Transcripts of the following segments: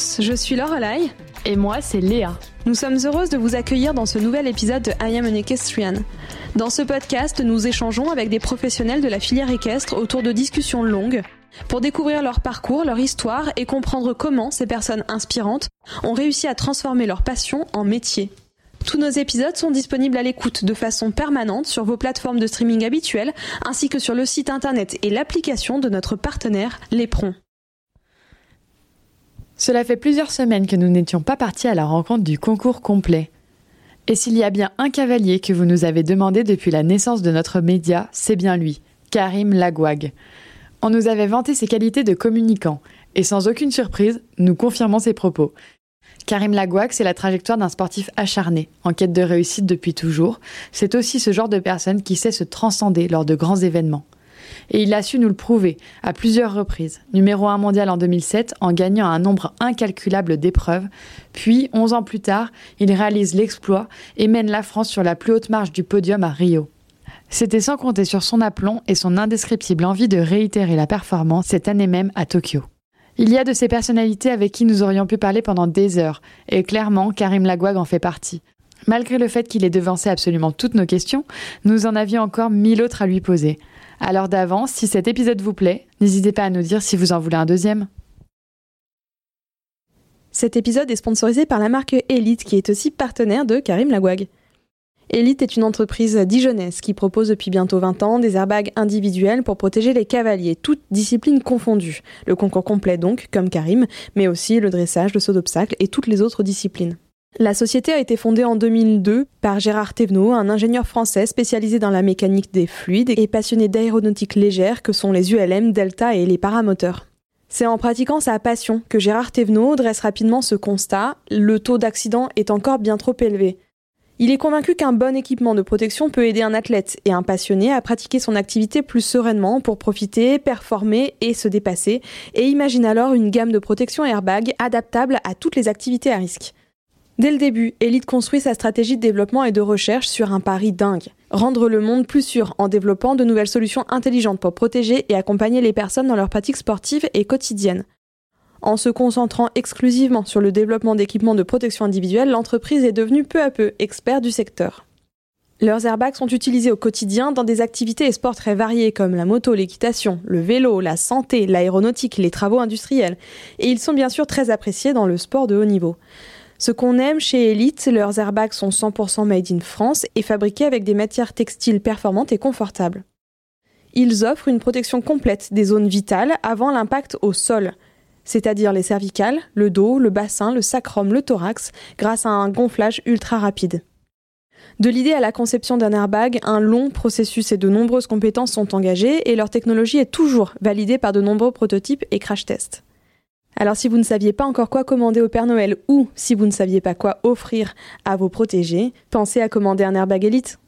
tous, je suis Lorelai. Et moi, c'est Léa. Nous sommes heureuses de vous accueillir dans ce nouvel épisode de I Am an Equestrian. Dans ce podcast, nous échangeons avec des professionnels de la filière équestre autour de discussions longues pour découvrir leur parcours, leur histoire et comprendre comment ces personnes inspirantes ont réussi à transformer leur passion en métier. Tous nos épisodes sont disponibles à l'écoute de façon permanente sur vos plateformes de streaming habituelles, ainsi que sur le site internet et l'application de notre partenaire Lépron. Cela fait plusieurs semaines que nous n'étions pas partis à la rencontre du concours complet. Et s'il y a bien un cavalier que vous nous avez demandé depuis la naissance de notre média, c'est bien lui, Karim Lagouag. On nous avait vanté ses qualités de communicant, et sans aucune surprise, nous confirmons ses propos. Karim Lagouag, c'est la trajectoire d'un sportif acharné, en quête de réussite depuis toujours. C'est aussi ce genre de personne qui sait se transcender lors de grands événements. Et il a su nous le prouver à plusieurs reprises. Numéro 1 mondial en 2007 en gagnant un nombre incalculable d'épreuves. Puis, 11 ans plus tard, il réalise l'exploit et mène la France sur la plus haute marche du podium à Rio. C'était sans compter sur son aplomb et son indescriptible envie de réitérer la performance cette année même à Tokyo. Il y a de ces personnalités avec qui nous aurions pu parler pendant des heures, et clairement, Karim Lagouag en fait partie. Malgré le fait qu'il ait devancé absolument toutes nos questions, nous en avions encore mille autres à lui poser. Alors d'avance, si cet épisode vous plaît, n'hésitez pas à nous dire si vous en voulez un deuxième. Cet épisode est sponsorisé par la marque Elite qui est aussi partenaire de Karim Lagouag. Elite est une entreprise dijonnaise qui propose depuis bientôt 20 ans des airbags individuels pour protéger les cavaliers, toutes disciplines confondues. Le concours complet donc, comme Karim, mais aussi le dressage, le saut d'obstacle et toutes les autres disciplines. La société a été fondée en 2002 par Gérard Thévenot, un ingénieur français spécialisé dans la mécanique des fluides et passionné d'aéronautique légère que sont les ULM, Delta et les paramoteurs. C'est en pratiquant sa passion que Gérard Thévenot dresse rapidement ce constat, le taux d'accident est encore bien trop élevé. Il est convaincu qu'un bon équipement de protection peut aider un athlète et un passionné à pratiquer son activité plus sereinement pour profiter, performer et se dépasser, et imagine alors une gamme de protection airbag adaptable à toutes les activités à risque. Dès le début, Elite construit sa stratégie de développement et de recherche sur un pari dingue. Rendre le monde plus sûr en développant de nouvelles solutions intelligentes pour protéger et accompagner les personnes dans leurs pratiques sportives et quotidiennes. En se concentrant exclusivement sur le développement d'équipements de protection individuelle, l'entreprise est devenue peu à peu expert du secteur. Leurs airbags sont utilisés au quotidien dans des activités et sports très variés comme la moto, l'équitation, le vélo, la santé, l'aéronautique, les travaux industriels. Et ils sont bien sûr très appréciés dans le sport de haut niveau. Ce qu'on aime chez Elite, leurs airbags sont 100% made in France et fabriqués avec des matières textiles performantes et confortables. Ils offrent une protection complète des zones vitales avant l'impact au sol, c'est-à-dire les cervicales, le dos, le bassin, le sacrum, le thorax, grâce à un gonflage ultra rapide. De l'idée à la conception d'un airbag, un long processus et de nombreuses compétences sont engagées et leur technologie est toujours validée par de nombreux prototypes et crash tests. Alors si vous ne saviez pas encore quoi commander au Père Noël ou si vous ne saviez pas quoi offrir à vos protégés, pensez à commander un airbag Elite.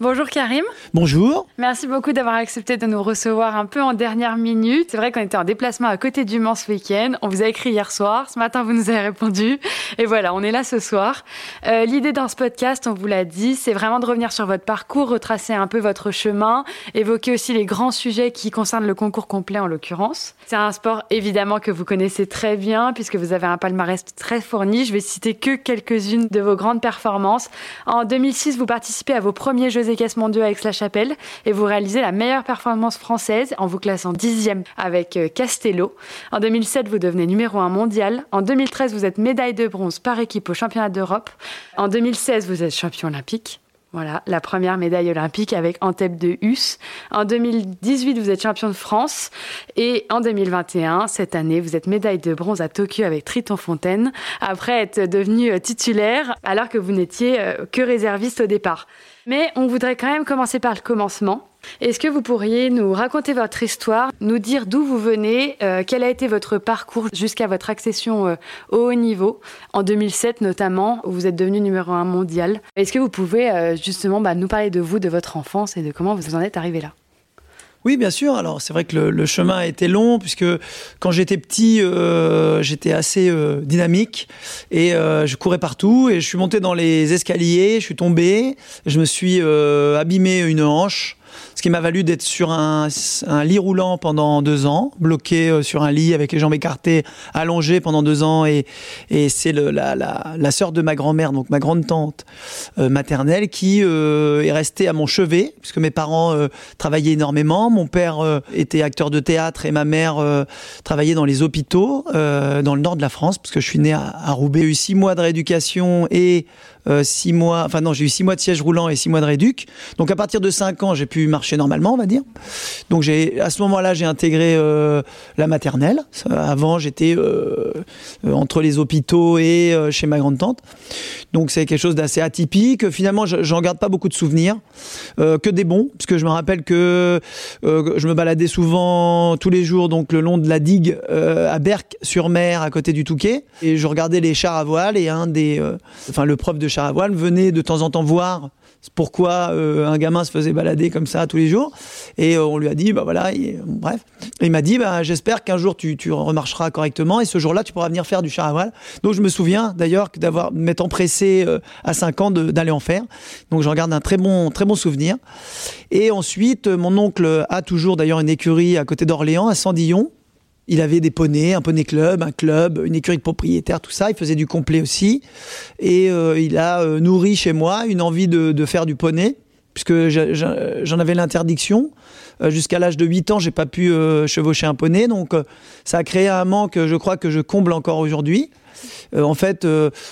Bonjour Karim. Bonjour. Merci beaucoup d'avoir accepté de nous recevoir un peu en dernière minute. C'est vrai qu'on était en déplacement à côté du Mans ce week-end. On vous a écrit hier soir. Ce matin, vous nous avez répondu. Et voilà, on est là ce soir. Euh, L'idée dans ce podcast, on vous l'a dit, c'est vraiment de revenir sur votre parcours, retracer un peu votre chemin, évoquer aussi les grands sujets qui concernent le concours complet en l'occurrence. C'est un sport évidemment que vous connaissez très bien puisque vous avez un palmarès très fourni. Je vais citer que quelques-unes de vos grandes performances. En 2006, vous participez à vos premiers Jeux Jeux Caisse mondiaux avec la chapelle et vous réalisez la meilleure performance française en vous classant dixième avec euh, Castello. En 2007, vous devenez numéro un mondial. En 2013, vous êtes médaille de bronze par équipe au championnat d'Europe. En 2016, vous êtes champion olympique. Voilà, la première médaille olympique avec Antep de Hus. En 2018, vous êtes champion de France. Et en 2021, cette année, vous êtes médaille de bronze à Tokyo avec Triton Fontaine, après être devenu euh, titulaire alors que vous n'étiez euh, que réserviste au départ. Mais on voudrait quand même commencer par le commencement. Est-ce que vous pourriez nous raconter votre histoire, nous dire d'où vous venez, euh, quel a été votre parcours jusqu'à votre accession euh, au haut niveau, en 2007 notamment, où vous êtes devenu numéro un mondial? Est-ce que vous pouvez euh, justement bah, nous parler de vous, de votre enfance et de comment vous en êtes arrivé là? Oui, bien sûr. Alors c'est vrai que le, chemin a été long puisque quand j'étais petit, j'étais assez dynamique et je courais partout et je suis monté dans les escaliers, je suis tombé, je me suis abîmé une hanche. Ce qui m'a valu d'être sur un, lit roulant pendant deux ans, bloqué sur un lit avec les jambes écartées, allongé pendant deux ans. Et, c'est la, la, sœur de ma grand-mère, donc ma grande tante maternelle, qui est restée à mon chevet, puisque mes parents travaillaient énormément. Mon père était acteur de théâtre et ma mère travaillait dans les hôpitaux dans le nord de la France, parce que je suis né à, à Roubaix. J'ai eu six mois de rééducation et euh, six mois, enfin non, j'ai eu six mois de siège roulant et six mois de réduc. Donc à partir de cinq ans, j'ai pu marcher normalement, on va dire. Donc j'ai, à ce moment-là, j'ai intégré euh, la maternelle. Avant, j'étais euh, entre les hôpitaux et chez ma grande tante. Donc c'est quelque chose d'assez atypique. Finalement, j'en garde pas beaucoup de souvenirs, que des bons, puisque je me rappelle que je me baladais souvent tous les jours, donc le long de la digue à Berck-sur-Mer, à côté du Touquet, et je regardais les chars à voile et un des, enfin le prof de char à voile venait de temps en temps voir pourquoi euh, un gamin se faisait balader comme ça tous les jours. Et euh, on lui a dit, bah voilà, bref. il m'a dit, bah, j'espère qu'un jour tu, tu, remarcheras correctement et ce jour-là, tu pourras venir faire du char à. Donc je me souviens d'ailleurs d'avoir m'étant pressé euh, à 5 ans d'aller en faire. Donc j'en garde un très bon, très bon souvenir. Et ensuite, mon oncle a toujours d'ailleurs une écurie à côté d'Orléans, à Sandillon. Il avait des poneys, un poney club, un club, une écurie de propriétaire, tout ça. Il faisait du complet aussi. Et euh, il a euh, nourri chez moi une envie de, faire du poney, puisque j'en avais l'interdiction. Euh, jusqu'à l'âge de 8 ans, j'ai pas pu chevaucher un poney. Donc ça a créé un manque, je crois, que je comble encore aujourd'hui. en fait,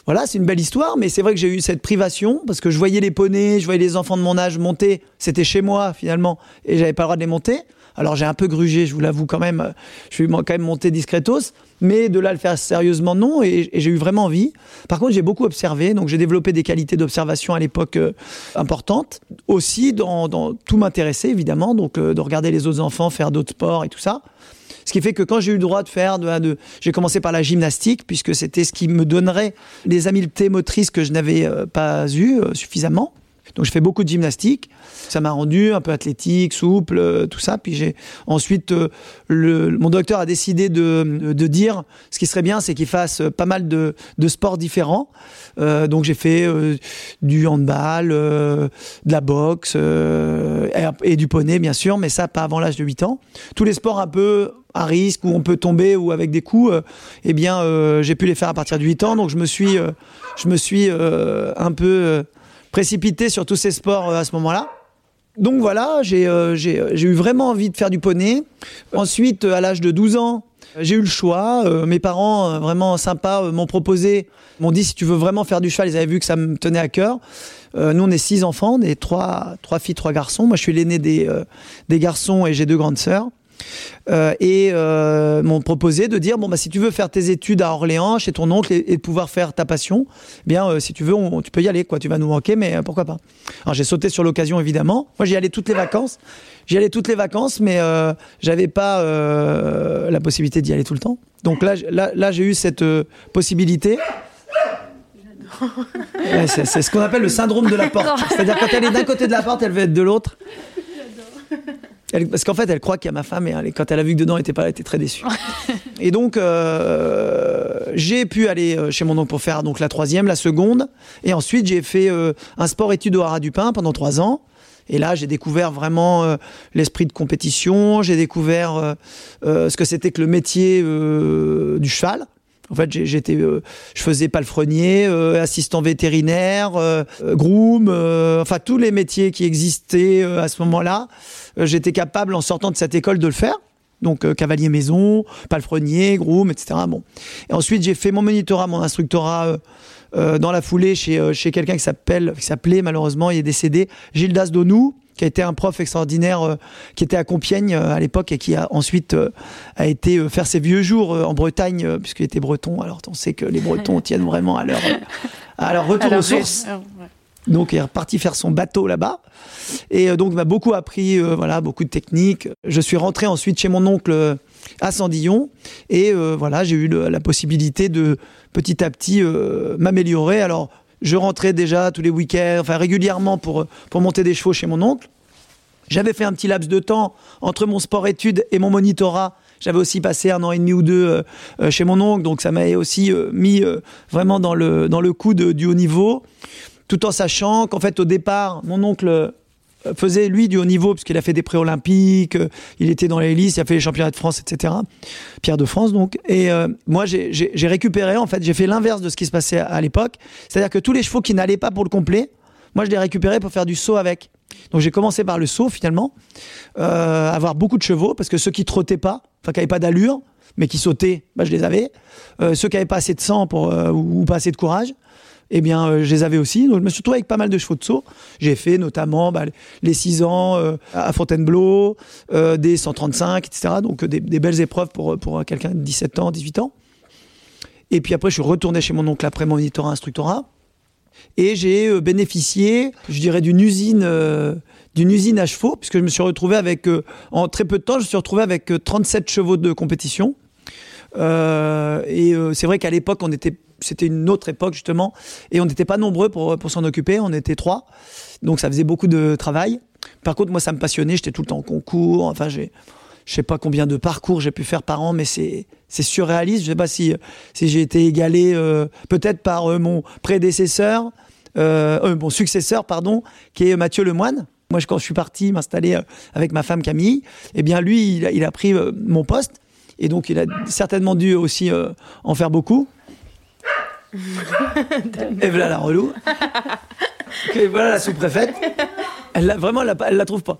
voilà, c'est une belle histoire, mais c'est vrai que j'ai eu cette privation parce que je voyais les poneys, je voyais les enfants de mon âge monter. C'était chez moi finalement, et j'avais pas le droit de les monter. Alors j'ai un peu grugé, je vous l'avoue quand même. Je suis quand même monté discretos, mais de là le faire sérieusement non. Et, j'ai eu vraiment envie. Par contre, j'ai beaucoup observé, donc j'ai développé des qualités d'observation à l'époque euh, importantes. Aussi, dans, tout m'intéresser évidemment, donc euh, de regarder les autres enfants faire d'autres sports et tout ça. Ce qui fait que quand j'ai eu le droit de faire, de, j'ai commencé par la gymnastique, puisque c'était ce qui me donnerait les habiletés motrices que je n'avais euh, pas eues suffisamment. Donc je fais beaucoup de gymnastique. Ça m'a rendu un peu athlétique, souple, euh, tout ça. Puis j'ai ensuite euh, le, mon docteur a décidé de, de, dire ce qui serait bien, c'est qu'il fasse pas mal de, de sports différents. Euh, donc j'ai fait euh, du handball, de la boxe et, du poney bien sûr, mais ça pas avant l'âge de 8 ans. Tous les sports un peu à risque où on peut tomber ou avec des coups, eh bien j'ai pu les faire à partir de 8 ans. Donc je me suis je me suis un peu précipité sur tous ces sports euh, à ce moment-là. Donc voilà, euh, j'ai eu vraiment envie de faire du poney. Ensuite, à l'âge de 12 ans, j'ai eu le choix. Euh, mes parents, vraiment sympas, m'ont proposé, m'ont dit si tu veux vraiment faire du cheval, ils avaient vu que ça me tenait à cœur. nous, on est six enfants, des trois, trois filles, trois garçons. Moi, je suis l'aîné des, des garçons et j'ai deux grandes sœurs. Euh, et euh, m'ont proposé de dire bon bah si tu veux faire tes études à Orléans chez ton oncle et, de pouvoir faire ta passion, eh bien euh, si tu veux tu peux y aller quoi, tu vas nous manquer mais pourquoi pas. Alors j'ai sauté sur l'occasion évidemment. Moi j'y allais toutes les vacances, j'y allais toutes les vacances mais j'avais pas la possibilité d'y aller tout le temps. Donc là là, là j'ai eu cette possibilité. c'est ce qu'on appelle le syndrome de la porte. C'est-à-dire quand elle est d'un côté de la porte, elle veut être de l'autre parce qu'en fait, elle croit qu'il y a ma femme et quand elle a vu que dedans, elle était pas, elle était très déçue. et donc, euh, j'ai pu aller euh, chez mon oncle pour faire donc la troisième, la seconde, et ensuite j'ai fait euh, un sport-études au Haras du Pin pendant trois ans. Et là, j'ai découvert vraiment l'esprit de compétition. J'ai découvert ce que c'était que le métier du cheval. En fait, j'étais, je faisais palefrenier, assistant vétérinaire, groom, enfin tous les métiers qui existaient à ce moment-là. Euh, j'étais capable en sortant de cette école de le faire. Donc euh, cavalier maison, palefrenier, groom, etc. Bon. Et ensuite j'ai fait mon monitorat, mon instructorat euh, dans la foulée chez, chez quelqu'un qui s'appelle, qui s'appelait malheureusement, il est décédé, Gildas Donou, qui a été un prof extraordinaire, qui était à Compiègne à l'époque et qui a ensuite a été faire ses vieux jours en Bretagne, puisqu'il était breton. Alors on sait que les Bretons tiennent vraiment à leur, à leur retour aux sources. Donc il est reparti faire son bateau là-bas. Et euh, donc m'a beaucoup appris, euh, voilà, beaucoup de techniques. Je suis rentré ensuite chez mon oncle euh, à Sandillon et voilà, j'ai eu la possibilité de petit à petit m'améliorer. Alors je rentrais déjà tous les week-ends, enfin régulièrement pour pour monter des chevaux chez mon oncle. J'avais fait un petit laps de temps entre mon sport-études et mon monitorat. J'avais aussi passé un an et demi ou deux chez mon oncle, donc ça m'a aussi mis vraiment dans le, dans le coup de, du haut niveau tout en sachant qu'en fait au départ mon oncle faisait lui du haut niveau puisqu'il a fait des pré-olympiques, euh, il était dans listes, il a fait les championnats de France, etc. Pierre de France donc. Et euh, moi j'ai récupéré en fait, j'ai fait l'inverse de ce qui se passait à, l'époque, c'est-à-dire que tous les chevaux qui n'allaient pas pour le complet, moi je les récupérais pour faire du saut avec. Donc j'ai commencé par le saut finalement, euh, avoir beaucoup de chevaux parce que ceux qui trottaient pas, enfin qui n'avaient pas d'allure, mais qui sautaient, bah, je les avais. ceux qui n'avaient pas assez de sang pour, ou pas assez de courage, eh bien, euh, je les avais aussi. Donc, je me suis retrouvé avec pas mal de chevaux de saut. J'ai fait notamment bah, les 6 ans euh, à Fontainebleau, euh, des 135, etc. Donc, des, belles épreuves pour, pour quelqu'un de 17 ans, 18 ans. Et puis après, je suis retourné chez mon oncle après mon monitorat instructorat. Et j'ai bénéficié, je dirais, d'une usine, d'une usine à chevaux, puisque je me suis retrouvé avec, en très peu de temps, je me suis retrouvé avec 37 chevaux de compétition. et c'est vrai qu'à l'époque, on était c'était une autre époque justement, et on n'était pas nombreux pour, pour s'en occuper, on était trois, donc ça faisait beaucoup de travail. Par contre, moi, ça me passionnait, j'étais tout le temps en concours, enfin, j'ai, je sais pas combien de parcours j'ai pu faire par an, mais c'est, c'est surréaliste. Je sais pas si, si j'ai été égalé euh, peut-être par euh, mon prédécesseur, euh, mon successeur, pardon, qui est Mathieu Lemoine. Moi, quand je suis parti m'installer avec ma femme Camille, eh bien, lui, il a, il a pris mon poste. Et donc, il a certainement dû aussi en faire beaucoup. Et voilà la relou. et voilà la sous-préfète. Elle vraiment, elle, la trouve pas.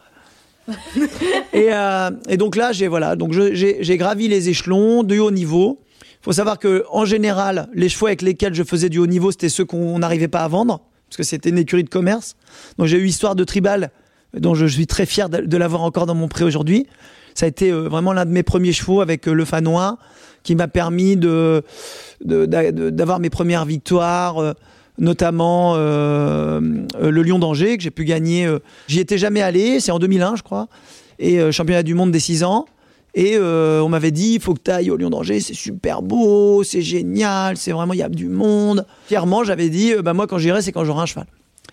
Euh, et, donc là, j'ai voilà, donc j'ai gravi les échelons du haut niveau. Il faut savoir que en général, les chevaux avec lesquels je faisais du haut niveau, c'était ceux qu'on n'arrivait pas à vendre, parce que c'était une écurie de commerce. Donc j'ai eu Histoire de Tribal, dont je suis très fier de, l'avoir encore dans mon pré aujourd'hui. Ça a été euh, vraiment l'un de mes premiers chevaux avec euh, le Fanois qui m'a permis de, d'avoir mes premières victoires euh, notamment euh, le Lion d'Angers que j'ai pu gagner. Euh, j'y étais jamais allé, c'est en 2001 je crois, et championnat du monde des 6 ans. Et on m'avait dit, il faut que tu ailles au Lion d'Angers, c'est super beau, c'est génial, c'est vraiment, il y a du monde. Fièrement, j'avais dit, bah, moi quand j'irai, c'est quand j'aurai un cheval.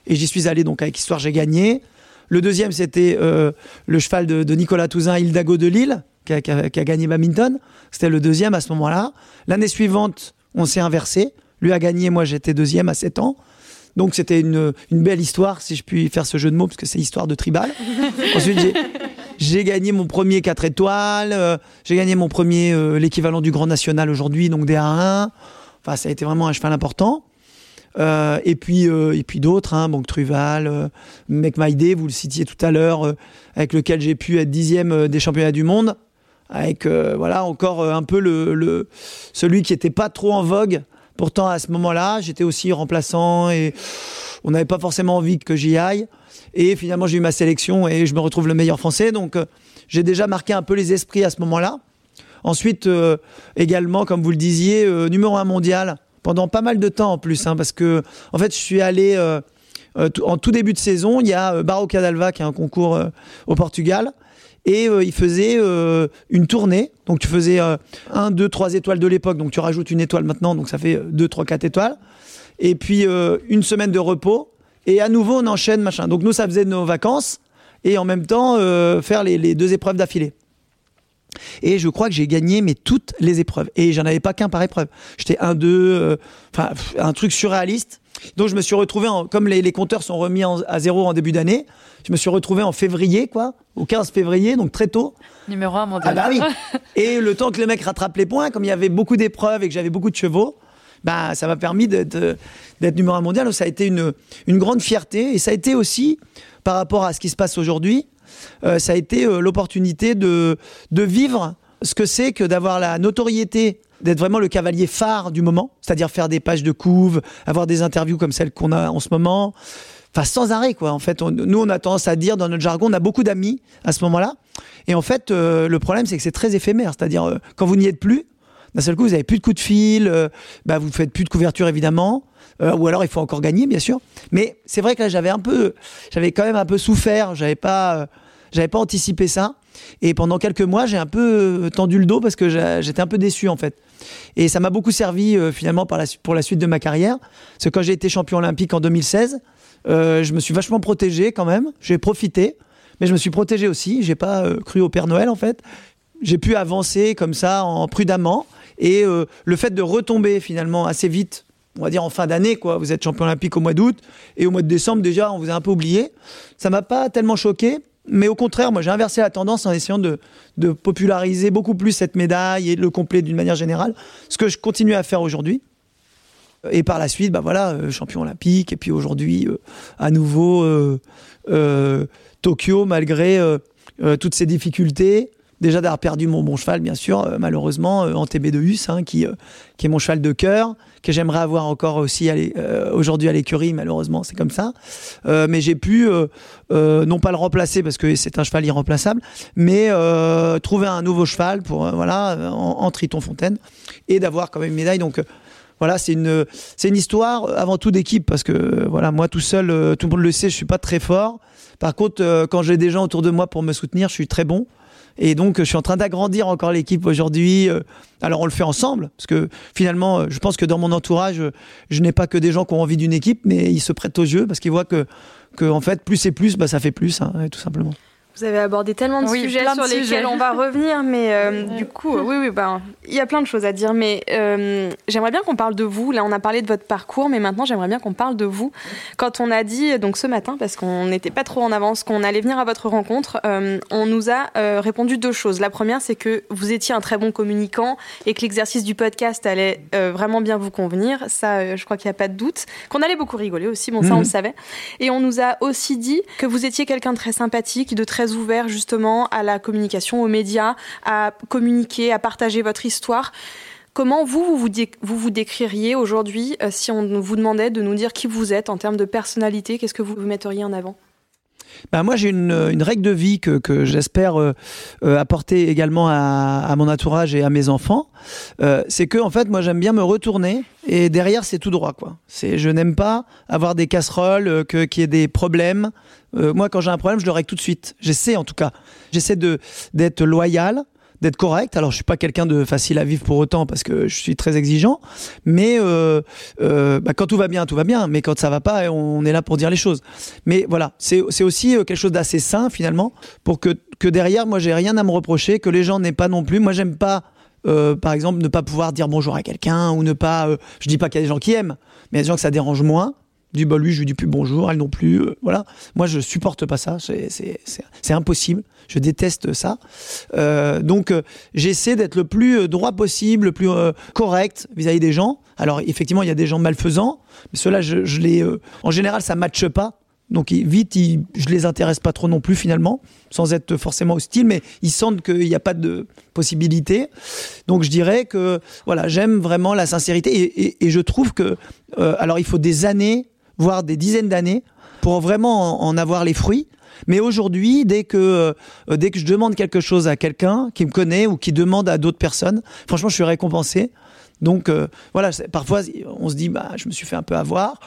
Et j'y suis allé, donc avec Histoire, j'ai gagné. Le deuxième, c'était le cheval de, de Nicolas Touzin, Hildago de Lille, qui a, gagné badminton. C'était le deuxième à ce moment-là. L'année suivante, on s'est inversé. Lui a gagné, moi j'étais deuxième à 7 ans. Donc c'était une, belle histoire, si je puis faire ce jeu de mots, parce que c'est histoire de tribal. Ensuite, j'ai gagné mon premier 4 étoiles, euh, j'ai gagné mon premier, euh, l'équivalent du Grand National aujourd'hui, donc des A1. Enfin, ça a été vraiment un cheval important. Euh, et puis, et puis d'autres, hein, donc Truval, Mec vous le citiez tout à l'heure, avec lequel j'ai pu être dixième des championnats du monde avec euh, voilà encore euh, un peu le, celui qui était pas trop en vogue. Pourtant à ce moment-là, j'étais aussi remplaçant et on n'avait pas forcément envie que j'y aille. Et finalement, j'ai eu ma sélection et je me retrouve le meilleur français. Donc euh, j'ai déjà marqué un peu les esprits à ce moment-là. Ensuite, également, comme vous le disiez, numéro un mondial pendant pas mal de temps en plus, hein, parce que en fait, je suis allé en tout début de saison. Il y a Barro Cadalva qui a un concours au Portugal et euh, il faisait euh, une tournée. Donc tu faisais 1, 2, 3 étoiles de l'époque, donc tu rajoutes une étoile maintenant, donc ça fait 2, 3, 4 étoiles. Et puis euh, une semaine de repos, et à nouveau on enchaîne, machin. Donc nous ça faisait nos vacances, et en même temps faire les, deux épreuves d'affilée. Et je crois que j'ai gagné mais toutes les épreuves. Et j'en avais pas qu'un par épreuve. J'étais 1, 2, enfin un truc surréaliste. Donc je me suis retrouvé, en, comme les, compteurs sont remis à zéro en début d'année, je me suis retrouvé en février, quoi, au 15 février, donc très tôt. Numéro 1 mondial. Ah bah oui. et le temps que le mec rattrape les points, comme il y avait beaucoup d'épreuves et que j'avais beaucoup de chevaux, bah, ça m'a permis d'être numéro 1 mondial. Donc ça a été une, une grande fierté. Et ça a été aussi, par rapport à ce qui se passe aujourd'hui, euh, ça a été euh, l'opportunité de, de vivre ce que c'est que d'avoir la notoriété d'être vraiment le cavalier phare du moment, c'est-à-dire faire des pages de couve, avoir des interviews comme celles qu'on a en ce moment, enfin sans arrêt quoi. En fait, nous on a tendance à dire dans notre jargon, on a beaucoup d'amis à ce moment-là, et en fait euh, le problème c'est que c'est très éphémère, c'est-à-dire euh, quand vous n'y êtes plus, d'un seul coup vous avez plus de coups de fil, euh, bah vous faites plus de couverture évidemment, ou alors il faut encore gagner bien sûr. Mais c'est vrai que là j'avais un peu, j'avais quand même un peu souffert, j'avais pas, j'avais pas anticipé ça. Et pendant quelques mois, j'ai un peu euh, tendu le dos parce que j'étais un peu déçu en fait. Et ça m'a beaucoup servi euh, finalement pour la suite de ma carrière. Parce que quand j'ai été champion olympique en 2016, euh, je me suis vachement protégé quand même. J'ai profité, mais je me suis protégé aussi. J'ai pas cru au Père Noël en fait. J'ai pu avancer comme ça en prudemment. Et le fait de retomber finalement assez vite on va dire en fin d'année, quoi. Vous êtes champion olympique au mois d'août et au mois de décembre déjà, on vous a un peu oublié. Ça m'a pas tellement choqué, mais au contraire, moi j'ai inversé la tendance en essayant de, populariser beaucoup plus cette médaille et de le complet d'une manière générale, ce que je continue à faire aujourd'hui. Et par la suite, bah voilà, euh, champion olympique, et puis aujourd'hui, euh, à nouveau, euh, Tokyo, malgré toutes ces difficultés. Déjà d'avoir perdu mon bon cheval, bien sûr, malheureusement, en TB2US, hein, qui, qui est mon cheval de cœur, que j'aimerais avoir encore aussi aujourd'hui à l'écurie, malheureusement, c'est comme ça. mais j'ai pu, non pas le remplacer, parce que c'est un cheval irremplaçable, mais trouver un nouveau cheval pour, voilà, en, en Triton Fontaine, et d'avoir quand même une médaille. Donc, voilà, c'est une, c'est une histoire avant tout d'équipe parce que voilà, moi tout seul, euh, tout le monde le sait, je suis pas très fort. Par contre, euh, quand j'ai des gens autour de moi pour me soutenir, je suis très bon. Et donc, je suis en train d'agrandir encore l'équipe aujourd'hui. Euh, alors, on le fait ensemble, parce que finalement, je pense que dans mon entourage, je n'ai pas que des gens qui ont envie d'une équipe, mais ils se prêtent au jeu parce qu'ils voient que, que en fait, plus c'est plus, bah, ça fait plus, hein, tout simplement. Vous avez abordé tellement de sujets sur lesquels on va revenir, mais euh, du coup, oui, oui, ben, il y a plein de choses à dire. Mais euh, j'aimerais bien qu'on parle de vous. Là, on a parlé de votre parcours, mais maintenant, j'aimerais bien qu'on parle de vous. Quand on a dit, donc ce matin, parce qu'on n'était pas trop en avance, qu'on allait venir à votre rencontre, euh, on nous a répondu deux choses. La première, c'est que vous étiez un très bon communicant et que l'exercice du podcast allait vraiment bien vous convenir. Ça, je crois qu'il n'y a pas de doute. Qu'on allait beaucoup rigoler aussi. Bon, ça, on le mhm. savait. Et on nous a aussi dit que vous étiez quelqu'un de très sympathique, de très ouvert justement à la communication, aux médias, à communiquer, à partager votre histoire. Comment vous, vous vous, vous, vous décririez aujourd'hui euh, si on vous demandait de nous dire qui vous êtes en termes de personnalité? Qu'est-ce que vous metteriez en avant? Ben moi, j'ai une, une, règle de vie que, que j'espère euh, euh, apporter également à, à, mon entourage et à mes enfants. Euh, c'est que, en fait, moi, j'aime bien me retourner et derrière, c'est tout droit, quoi. C'est, je n'aime pas avoir des casseroles, que, qu'il y ait des problèmes. moi, quand j'ai un problème, je le règle tout de suite. J'essaie, en tout cas. J'essaie d'être loyal d'être correct. Alors, je suis pas quelqu'un de facile à vivre pour autant parce que je suis très exigeant. Mais euh, euh, bah, quand tout va bien, tout va bien. Mais quand ça va pas, on est là pour dire les choses. Mais voilà, c'est aussi euh, quelque chose d'assez sain finalement pour que, que derrière, moi, j'ai rien à me reprocher, que les gens n'aient pas non plus. Moi, j'aime pas. Par exemple, ne pas pouvoir dire bonjour à quelqu'un ou ne pas. Euh, je dis pas qu'il y a des gens qui aiment, mais il y a des gens que ça dérange moins du bah lui je lui dis plus bonjour elle non plus euh, voilà. Moi je supporte pas ça c'est impossible. Je déteste ça. Euh, donc euh, j'essaie d'être le plus droit possible le plus correct vis-à-vis des gens. Alors effectivement il y a des gens malfaisants mais ceux-là je, les en général ça matche pas. Donc vite, ils, je les intéresse pas trop non plus finalement, sans être forcément hostile, mais ils sentent qu'il n'y a pas de possibilité. Donc je dirais que voilà, j'aime vraiment la sincérité et je trouve que alors il faut des années voire des dizaines d'années, pour vraiment en avoir les fruits. Mais aujourd'hui, dès que euh, dès que je demande quelque chose à quelqu'un qui me connaît ou qui demande à d'autres personnes, franchement, je suis récompensé. Donc euh, voilà, parfois on se dit bah je me suis fait un peu avoir,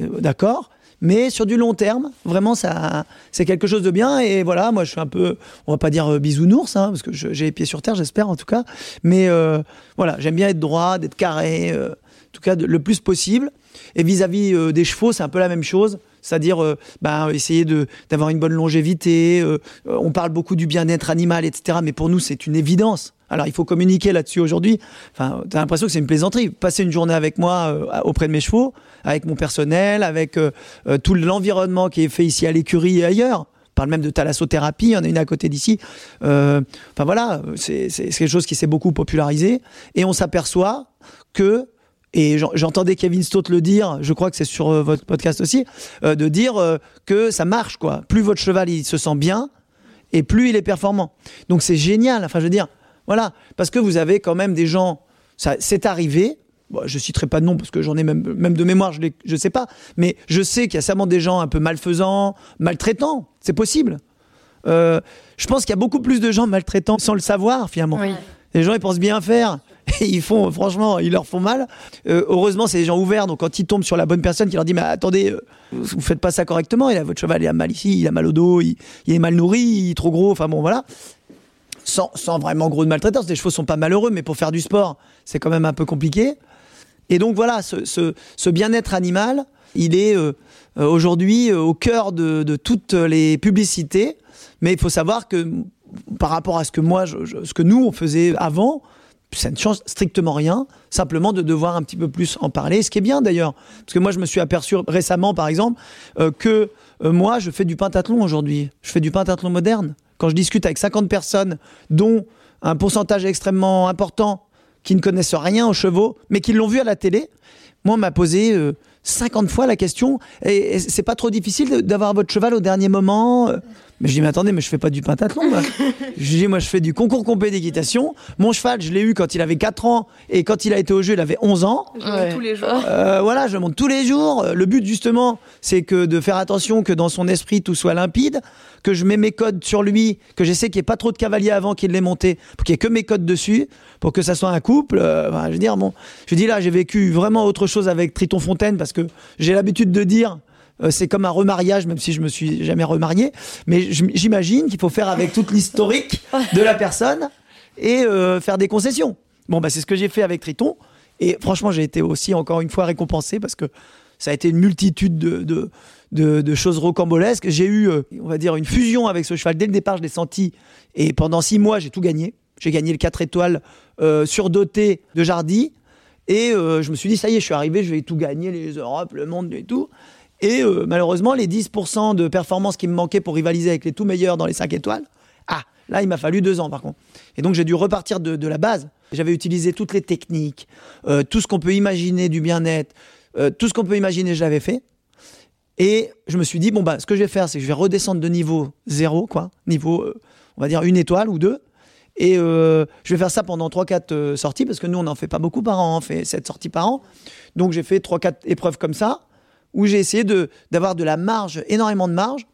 euh, d'accord. Mais sur du long terme, vraiment, ça, c'est quelque chose de bien. Et voilà, moi, je suis un peu, on va pas dire bisounours, hein, parce que j'ai les pieds sur terre, j'espère en tout cas. Mais voilà, j'aime bien être droit, d'être carré, tout cas le plus possible. Et vis-à-vis euh, des chevaux, c'est un peu la même chose. C'est-à-dire euh, ben, essayer d'avoir une bonne longévité. Euh, on parle beaucoup du bien-être animal, etc. Mais pour nous, c'est une évidence. Alors, il faut communiquer là-dessus aujourd'hui. Enfin, as l'impression que c'est une plaisanterie. Passer une journée avec moi auprès de mes chevaux, avec mon personnel, avec tout l'environnement qui est fait ici à l'écurie et ailleurs. On parle même de thalassothérapie, il y en a une à côté d'ici. enfin voilà, c'est quelque chose qui s'est beaucoup popularisé. Et on s'aperçoit que et j'entendais Kevin Stott le dire, je crois que c'est sur euh, votre podcast aussi, euh, de dire euh, que ça marche quoi. Plus votre cheval il se sent bien et plus il est performant. Donc c'est génial. Enfin je veux dire, voilà, parce que vous avez quand même des gens, ça c'est arrivé. Bon, je citerai pas de nom parce que j'en ai même, même de mémoire, je ne sais pas, mais je sais qu'il y a sûrement des gens un peu malfaisants, maltraitants. C'est possible. je pense qu'il y a beaucoup plus de gens maltraitants sans le savoir finalement. Les gens ils pensent bien faire ils font, franchement, ils leur font mal. Euh, heureusement, c'est des gens ouverts, donc quand ils tombent sur la bonne personne qui leur dit, mais attendez, euh, vous faites pas ça correctement, a, votre cheval il a mal ici, il a mal au dos, il, est mal nourri, il est trop gros, enfin bon, voilà. Sans, vraiment gros de maltraitance, les chevaux sont pas malheureux, mais pour faire du sport, c'est quand même un peu compliqué. Et donc voilà, ce, bien-être animal, il est euh, aujourd'hui au cœur de, toutes les publicités. Mais il faut savoir que par rapport à ce que moi, ce que nous on faisait avant, ça ne change strictement rien, simplement de devoir un petit peu plus en parler, ce qui est bien d'ailleurs. Parce que moi, je me suis aperçu récemment, par exemple, euh, que euh, moi, je fais du pentathlon aujourd'hui. Je fais du pentathlon moderne. Quand je discute avec 50 personnes, dont un pourcentage extrêmement important qui ne connaissent rien aux chevaux, mais qui l'ont vu à la télé, moi, on m'a posé 50 fois la question, et, c'est pas trop difficile d'avoir votre cheval au dernier moment mais je dis, mais attendez, mais je fais pas du pentathlon. Moi. je dis, moi, je fais du concours compé d'équitation. Mon cheval, je l'ai eu quand il avait 4 ans et quand il a été au jeu, il avait 11 ans. Je monte tous les jours. Euh, voilà, je monte tous les jours. Le but, justement, c'est que de faire attention que dans son esprit, tout soit limpide, que je mets mes codes sur lui, que j'essaie qu'il n'y ait pas trop de cavaliers avant qu'il l'ait monté, pour qu'il n'y ait que mes codes dessus, pour que ça soit un couple. Euh, je veux dire, bon, je dis là, j'ai vécu vraiment autre chose avec Triton Fontaine parce que j'ai l'habitude de dire c'est comme un remariage, même si je me suis jamais remarié. Mais j'imagine qu'il faut faire avec toute l'historique de la personne et euh, faire des concessions. Bon, bah, c'est ce que j'ai fait avec Triton. Et franchement, j'ai été aussi encore une fois récompensé parce que ça a été une multitude de, choses rocambolesques. J'ai eu, euh, on va dire, une fusion avec ce cheval. Dès le départ, je l'ai senti. Et pendant six mois, j'ai tout gagné. J'ai gagné le 4 étoiles surdoté de Jardy. Et je me suis dit, ça y est, je suis arrivé, je vais tout gagner, les Europes, le monde et tout. Et euh, malheureusement, les 10% de performance qui me manquaient pour rivaliser avec les tout meilleurs dans les 5 étoiles, ah, là, il m'a fallu deux ans par contre. Et donc, j'ai dû repartir de, la base. J'avais utilisé toutes les techniques, euh, tout ce qu'on peut imaginer du bien-être, euh, tout ce qu'on peut imaginer, je l'avais fait. Et je me suis dit, bon, bah, ce que je vais faire, c'est que je vais redescendre de niveau zéro, quoi, niveau, on va dire, une étoile ou deux. Et je vais faire ça pendant 3-4 sorties, parce que nous, on n'en fait pas beaucoup par an, on fait 7 sorties par an. Donc j'ai fait 3-4 épreuves comme ça où j'ai essayé d'avoir de, la marge, énormément de marge,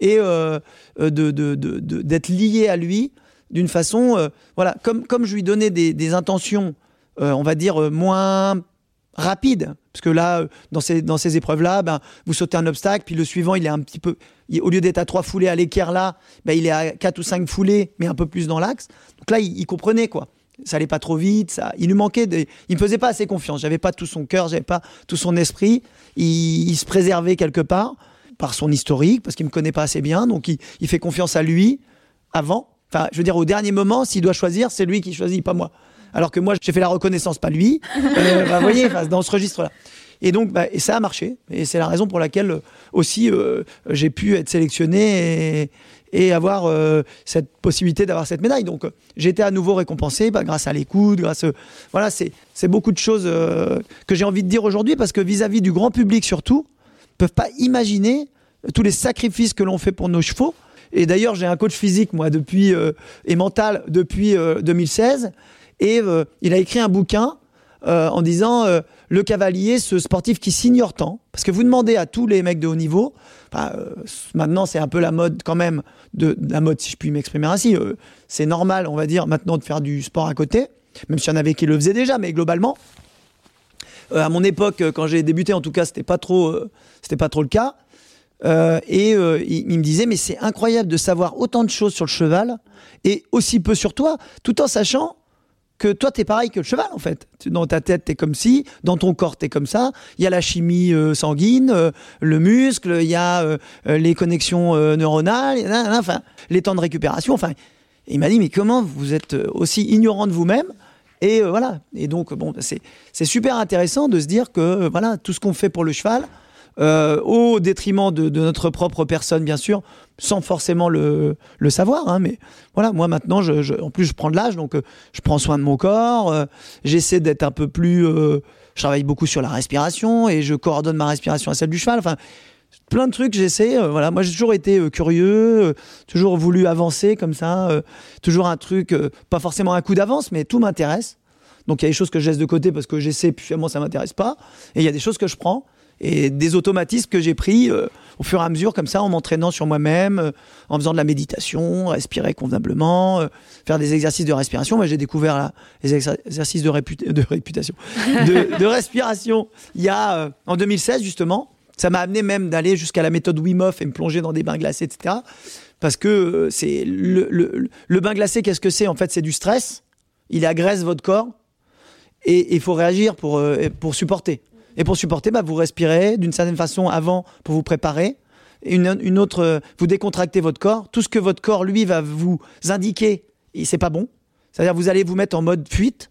et euh, euh, d'être lié à lui d'une façon, euh, voilà, comme, comme je lui donnais des, intentions, on va dire, moins rapides, parce que là, dans ces, dans ces épreuves-là, ben, vous sautez un obstacle, puis le suivant, il est un petit peu, au lieu d'être à trois foulées à l'équerre là, ben, il est à quatre ou cinq foulées, mais un peu plus dans l'axe. Donc là, il, il comprenait, quoi ça allait pas trop vite, ça, il lui manquait, de, il me faisait pas assez confiance. J'avais pas tout son cœur, j'avais pas tout son esprit. Il, se préservait quelque part par son historique, parce qu'il me connaît pas assez bien, donc il, fait confiance à lui avant. Enfin, je veux dire, au dernier moment, s'il doit choisir, c'est lui qui choisit, pas moi. Alors que moi, j'ai fait la reconnaissance, pas lui. Euh, bah, vous voyez, dans ce registre-là. Et donc, bah, et ça a marché. Et c'est la raison pour laquelle euh, aussi euh, j'ai pu être sélectionné et, et avoir euh, cette possibilité d'avoir cette médaille. Donc j'ai été à nouveau récompensé bah, grâce à l'écoute, grâce voilà c'est beaucoup de choses euh, que j'ai envie de dire aujourd'hui parce que vis-à-vis du grand public surtout peuvent pas imaginer tous les sacrifices que l'on fait pour nos chevaux. Et d'ailleurs j'ai un coach physique moi depuis euh, et mental depuis 2016 et il a écrit un bouquin en disant le cavalier, ce sportif qui s'ignore tant. Parce que vous demandez à tous les mecs de haut niveau, euh, maintenant, c'est un peu la mode quand même, de, la mode, si je puis m'exprimer ainsi. Euh, c'est normal, on va dire, maintenant de faire du sport à côté, même s'il y en avait qui le faisaient déjà, mais globalement, euh, à mon époque, quand j'ai débuté, en tout cas, c'était pas trop, c'était pas trop le cas. et il, me disait, mais c'est incroyable de savoir autant de choses sur le cheval et aussi peu sur toi, tout en sachant que toi, t'es pareil que le cheval, en fait. Dans ta tête, t'es comme si, dans ton corps, t'es comme ça. Il y a la chimie euh, sanguine, euh, le muscle, il y a euh, les connexions neuronales, enfin, les temps de récupération. Enfin, il m'a dit, mais comment vous êtes aussi ignorant de vous-même Et voilà. Et donc, bon, c'est super intéressant de se dire que, voilà, tout ce qu'on fait pour le cheval, euh, au détriment de, notre propre personne, bien sûr, sans forcément le, savoir. Hein, mais voilà, moi maintenant, je, en plus, je prends de l'âge, donc euh, je prends soin de mon corps. Euh, j'essaie d'être un peu plus. je travaille beaucoup sur la respiration et je coordonne ma respiration à celle du cheval. Enfin, plein de trucs, j'essaie. voilà, moi, j'ai toujours été curieux, toujours voulu avancer comme ça. toujours un truc, pas forcément un coup d'avance, mais tout m'intéresse. Donc il y a des choses que je laisse de côté parce que j'essaie, puis finalement ça m'intéresse pas. Et il y a des choses que je prends et des automatismes que j'ai pris euh, au fur et à mesure, comme ça, en m'entraînant sur moi-même, euh, en faisant de la méditation, respirer convenablement, euh, faire des exercices de respiration. Moi, j'ai découvert les exercices de, réputation, de, respiration il y a en 2016 justement. Ça m'a amené même d'aller jusqu'à la méthode Wim Hof et me plonger dans des bains glacés, etc. Parce que c'est le, le, bain glacé, qu'est-ce que c'est? En fait, c'est du stress. Il agresse votre corps et il faut réagir pour, pour supporter. Et pour supporter, bah, vous respirez d'une certaine façon avant pour vous préparer. Une, une autre, vous décontractez votre corps. Tout ce que votre corps, lui, va vous indiquer, c'est pas bon. C'est-à-dire, vous allez vous mettre en mode fuite.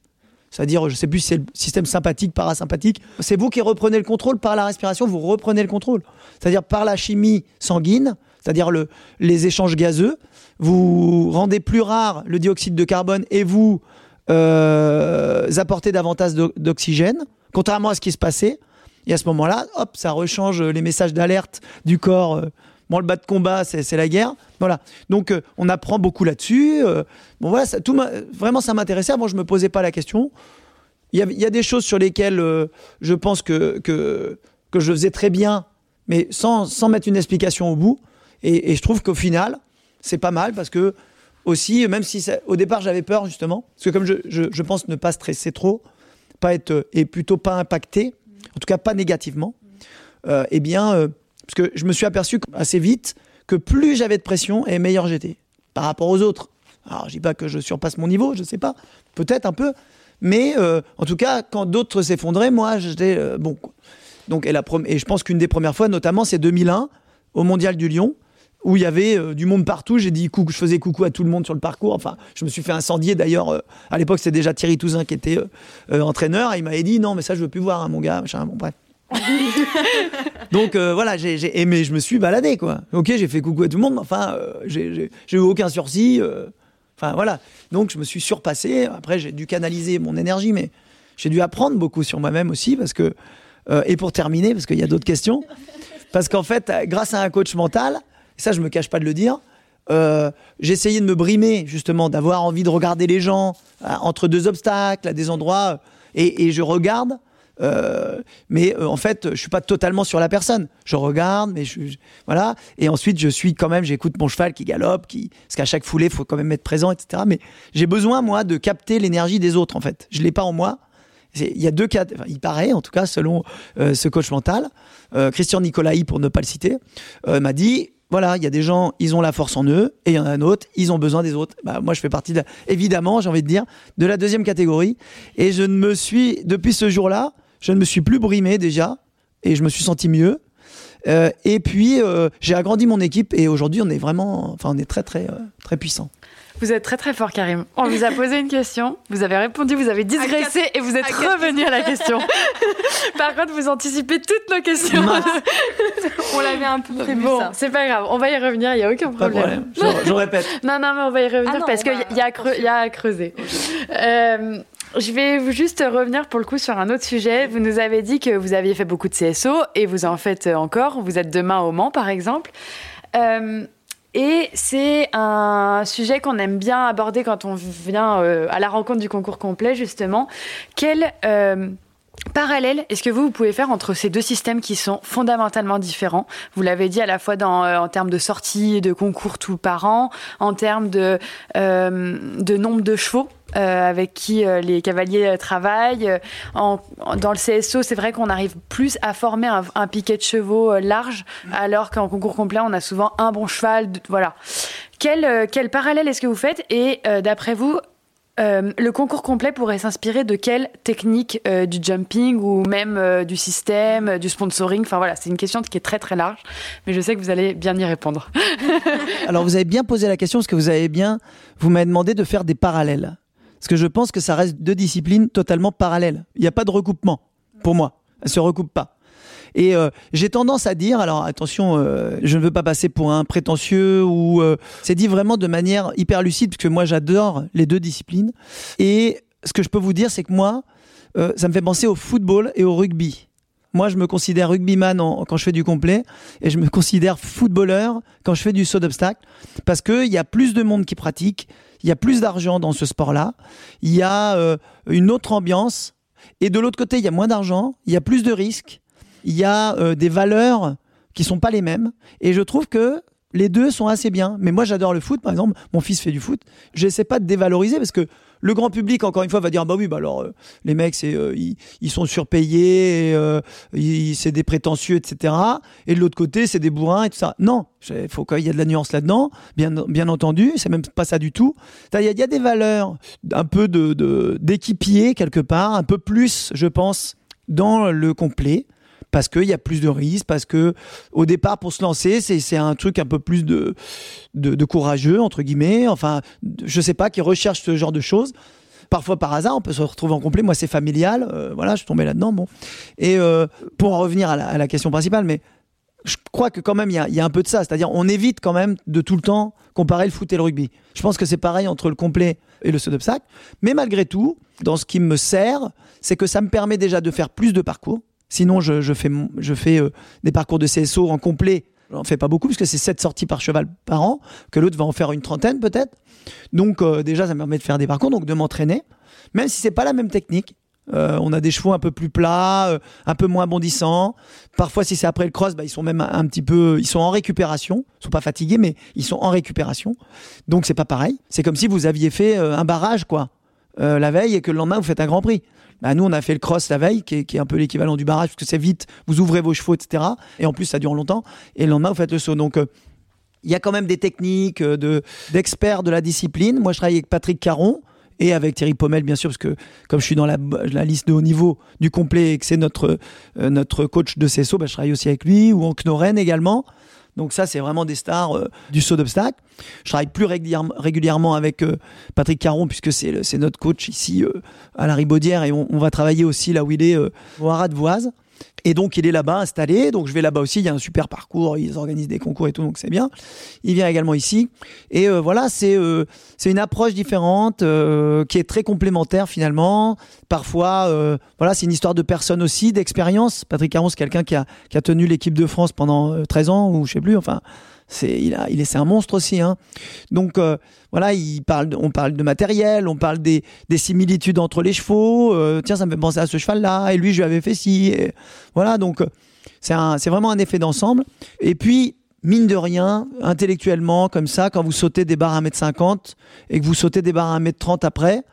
C'est-à-dire, je sais plus si c'est le système sympathique, parasympathique. C'est vous qui reprenez le contrôle par la respiration, vous reprenez le contrôle. C'est-à-dire par la chimie sanguine, c'est-à-dire le, les échanges gazeux, vous rendez plus rare le dioxyde de carbone et vous euh, apportez davantage d'oxygène, contrairement à ce qui se passait. Et à ce moment-là, hop, ça rechange les messages d'alerte du corps. Euh, bon, le bas de combat, c'est la guerre. Voilà. Donc, euh, on apprend beaucoup là-dessus. Euh, bon, voilà, vraiment, ça m'intéressait. Avant, je me posais pas la question. Il y a, des choses sur lesquelles je pense que, que, je faisais très bien, mais sans, sans mettre une explication au bout. Et, je trouve qu'au final, c'est pas mal parce que aussi, même si au départ j'avais peur justement, parce que comme je, je, pense ne pas stresser trop, pas être et plutôt pas impacté, en tout cas pas négativement, euh, eh bien, euh, parce que je me suis aperçu assez vite que plus j'avais de pression et meilleur j'étais par rapport aux autres. Alors, je dis pas que je surpasse mon niveau, je sais pas, peut-être un peu, mais euh, en tout cas, quand d'autres s'effondraient, moi, j'étais euh, bon. Donc, et, la et je pense qu'une des premières fois, notamment, c'est 2001 au Mondial du Lyon où il y avait euh, du monde partout. J'ai dit coucou, je faisais coucou à tout le monde sur le parcours. Enfin, je me suis fait incendier d'ailleurs. Euh, à l'époque, c'était déjà Thierry Touzin qui était euh, entraîneur. Et il m'avait dit non, mais ça, je veux plus voir, hein, mon gars. Machin, bon, bref. Donc voilà, j'ai aimé, je me suis baladé quoi. Ok, j'ai fait coucou à tout le monde, mais enfin, j'ai eu aucun sursis. Enfin voilà, donc je me suis surpassé. Après, j'ai dû canaliser mon énergie, mais j'ai dû apprendre beaucoup sur moi-même aussi parce que. et pour terminer, parce qu'il y a d'autres questions, parce qu'en fait, grâce à un coach mental, ça je me cache pas de le dire, euh, essayé de me brimer justement, d'avoir envie de regarder les gens euh, entre deux obstacles, à des endroits, euh, et, je regarde. Mais en fait, je suis pas totalement sur la personne. Je regarde, mais je, je, voilà. Et ensuite, je suis quand même, j'écoute mon cheval qui galope, qui, parce qu'à chaque foulée, il faut quand même être présent, etc. Mais j'ai besoin moi de capter l'énergie des autres. En fait, je l'ai pas en moi. Il y a deux cas, il paraît en tout cas selon ce coach mental, Christian Nicolaï pour ne pas le citer, m'a dit voilà, il y a des gens, ils ont la force en eux, et il y en a un autre, ils ont besoin des autres. Bah, moi, je fais partie, de, évidemment, j'ai envie de dire, de la deuxième catégorie. Et je ne me suis, depuis ce jour-là, je ne me suis plus brimé déjà, et je me suis senti mieux. Euh, et puis, euh, j'ai agrandi mon équipe, et aujourd'hui, on est vraiment, enfin, on est très, très, euh, très puissant. Vous êtes très très fort, Karim. On vous a posé une question, vous avez répondu, vous avez digressé et vous êtes revenu à la question. Par contre, vous anticipez toutes nos questions. on l'avait un peu prévu. Bon, c'est pas grave, on va y revenir, il n'y a aucun problème. problème. Je, je, répète. non, non, mais on va y revenir ah parce qu'il y, a creux, y a à creuser. Euh, je vais juste revenir pour le coup sur un autre sujet. Vous nous avez dit que vous aviez fait beaucoup de CSO et vous en faites encore. Vous êtes demain au Mans, par exemple. Euh, et c'est un sujet qu'on aime bien aborder quand on vient euh, à la rencontre du concours complet, justement. Quel euh, parallèle est-ce que vous, pouvez faire entre ces deux systèmes qui sont fondamentalement différents? Vous l'avez dit à la fois dans, euh, en termes de sortie de concours tout par an, en termes de, euh, de nombre de chevaux euh, avec qui euh, les cavaliers travaillent. En, dans le CSO, c'est vrai qu'on arrive plus à former un, un piquet de chevaux euh, large, alors qu'en concours complet, on a souvent un bon cheval. Voilà. Quel, euh, quel parallèle est-ce que vous faites Et euh, d'après vous, euh, le concours complet pourrait s'inspirer de quelle technique euh, du jumping ou même euh, du système, du sponsoring? Enfin voilà, c'est une question qui est très très large, mais je sais que vous allez bien y répondre. Alors vous avez bien posé la question parce que vous avez bien, vous m'avez demandé de faire des parallèles. Parce que je pense que ça reste deux disciplines totalement parallèles. Il n'y a pas de recoupement pour moi. Elles se recoupent pas. Et euh, j'ai tendance à dire, alors attention, euh, je ne veux pas passer pour un prétentieux ou euh, c'est dit vraiment de manière hyper lucide parce que moi j'adore les deux disciplines. Et ce que je peux vous dire, c'est que moi, ça me fait penser au football et au rugby. Moi, je me considère rugbyman en, quand je fais du complet et je me considère footballeur quand je fais du saut d'obstacle parce qu'il y a plus de monde qui pratique, il y a plus d'argent dans ce sport-là, il y a euh, une autre ambiance. Et de l'autre côté, il y a moins d'argent, il y a plus de risques, il y a euh, des valeurs qui sont pas les mêmes. Et je trouve que les deux sont assez bien. Mais moi, j'adore le foot, par exemple. Mon fils fait du foot. J'essaie pas de dévaloriser parce que le grand public, encore une fois, va dire bah oui, bah alors euh, les mecs, euh, ils, sont surpayés, euh, c'est des prétentieux, etc. Et de l'autre côté, c'est des bourrins et tout ça. Non, il faut qu'il y a de la nuance là-dedans, bien, entendu. C'est même pas ça du tout. Il y, a, il y a des valeurs un peu de d'équipier quelque part, un peu plus, je pense, dans le complet parce qu'il y a plus de risques, parce que au départ pour se lancer, c'est un truc un peu plus de, de, de courageux entre guillemets. Enfin, je sais pas, qui recherche ce genre de choses. parfois par hasard, on peut se retrouver en complet. Moi, c'est familial. euh, voilà, je suis tombé là-dedans. Bon. Et euh, pour en revenir à la, à la question principale, mais je crois que quand même, il y a, y a un peu de ça. C'est-à-dire, on évite quand même de tout le temps comparer le foot et le rugby. Je pense que c'est pareil entre le complet et le saut d'obstacle. Mais malgré tout, dans ce qui me sert, c'est que ça me permet déjà de faire plus de parcours. Sinon, je, fais, euh, des parcours de CSO en complet. J'en fais pas beaucoup, puisque c'est 7 sorties par cheval par an, que l'autre va en faire une trentaine peut-être. Donc euh, déjà, ça me permet de faire des parcours, donc de m'entraîner, même si c'est pas la même technique. Euh, on a des chevaux un peu plus plats, un peu moins bondissants. Parfois, si c'est après le cross, bah, ils sont même un, petit peu, ils sont en récupération. Ils sont pas fatigués, mais ils sont en récupération. Donc c'est pas pareil. C'est comme si vous aviez fait un barrage, quoi, la veille et que le lendemain vous faites un Grand Prix. Bah, nous, on a fait le cross la veille, qui est, un peu l'équivalent du barrage, parce que c'est vite, vous ouvrez vos chevaux, etc. Et en plus, ça dure longtemps. Et le lendemain, vous faites le saut. Donc, euh, il y a quand même des techniques euh, de d'experts de la discipline. Moi, je travaille avec Patrick Caron et avec Thierry Pommel, bien sûr, parce que comme je suis dans la, liste de haut niveau du complet et que c'est notre, euh, notre coach de CSO, bah, je travaille aussi avec lui, ou en Knoren également. Donc ça, c'est vraiment des stars euh, du saut d'obstacle. Je travaille plus régulièrement, avec euh, Patrick Caron, puisque c'est notre coach ici euh, à la Ribaudière, et on, va travailler aussi là où il est, au Haras de Voise. Et donc, il est là-bas installé. Donc, je vais là-bas aussi. Il y a un super parcours. Ils organisent des concours et tout. Donc, c'est bien. Il vient également ici. Et euh, voilà, c'est euh, c'est une approche différente euh, qui est très complémentaire finalement. Parfois, euh, voilà, c'est une histoire de personne aussi, d'expérience. Patrick Caron, c'est quelqu'un qui a, qui a tenu l'équipe de France pendant euh, 13 ans ou je sais plus. Enfin, c'est il a est c'est un monstre aussi. Hein. Donc euh, voilà, il parle, on parle de matériel, on parle des, des similitudes entre les chevaux. Euh, tiens, ça me fait penser à ce cheval-là. Et lui, je lui avais fait ci. Voilà, donc euh, c'est vraiment un effet d'ensemble. Et puis, mine de rien, intellectuellement, comme ça, quand vous sautez des barres à 1m50 et que vous sautez des barres à 1m30 après,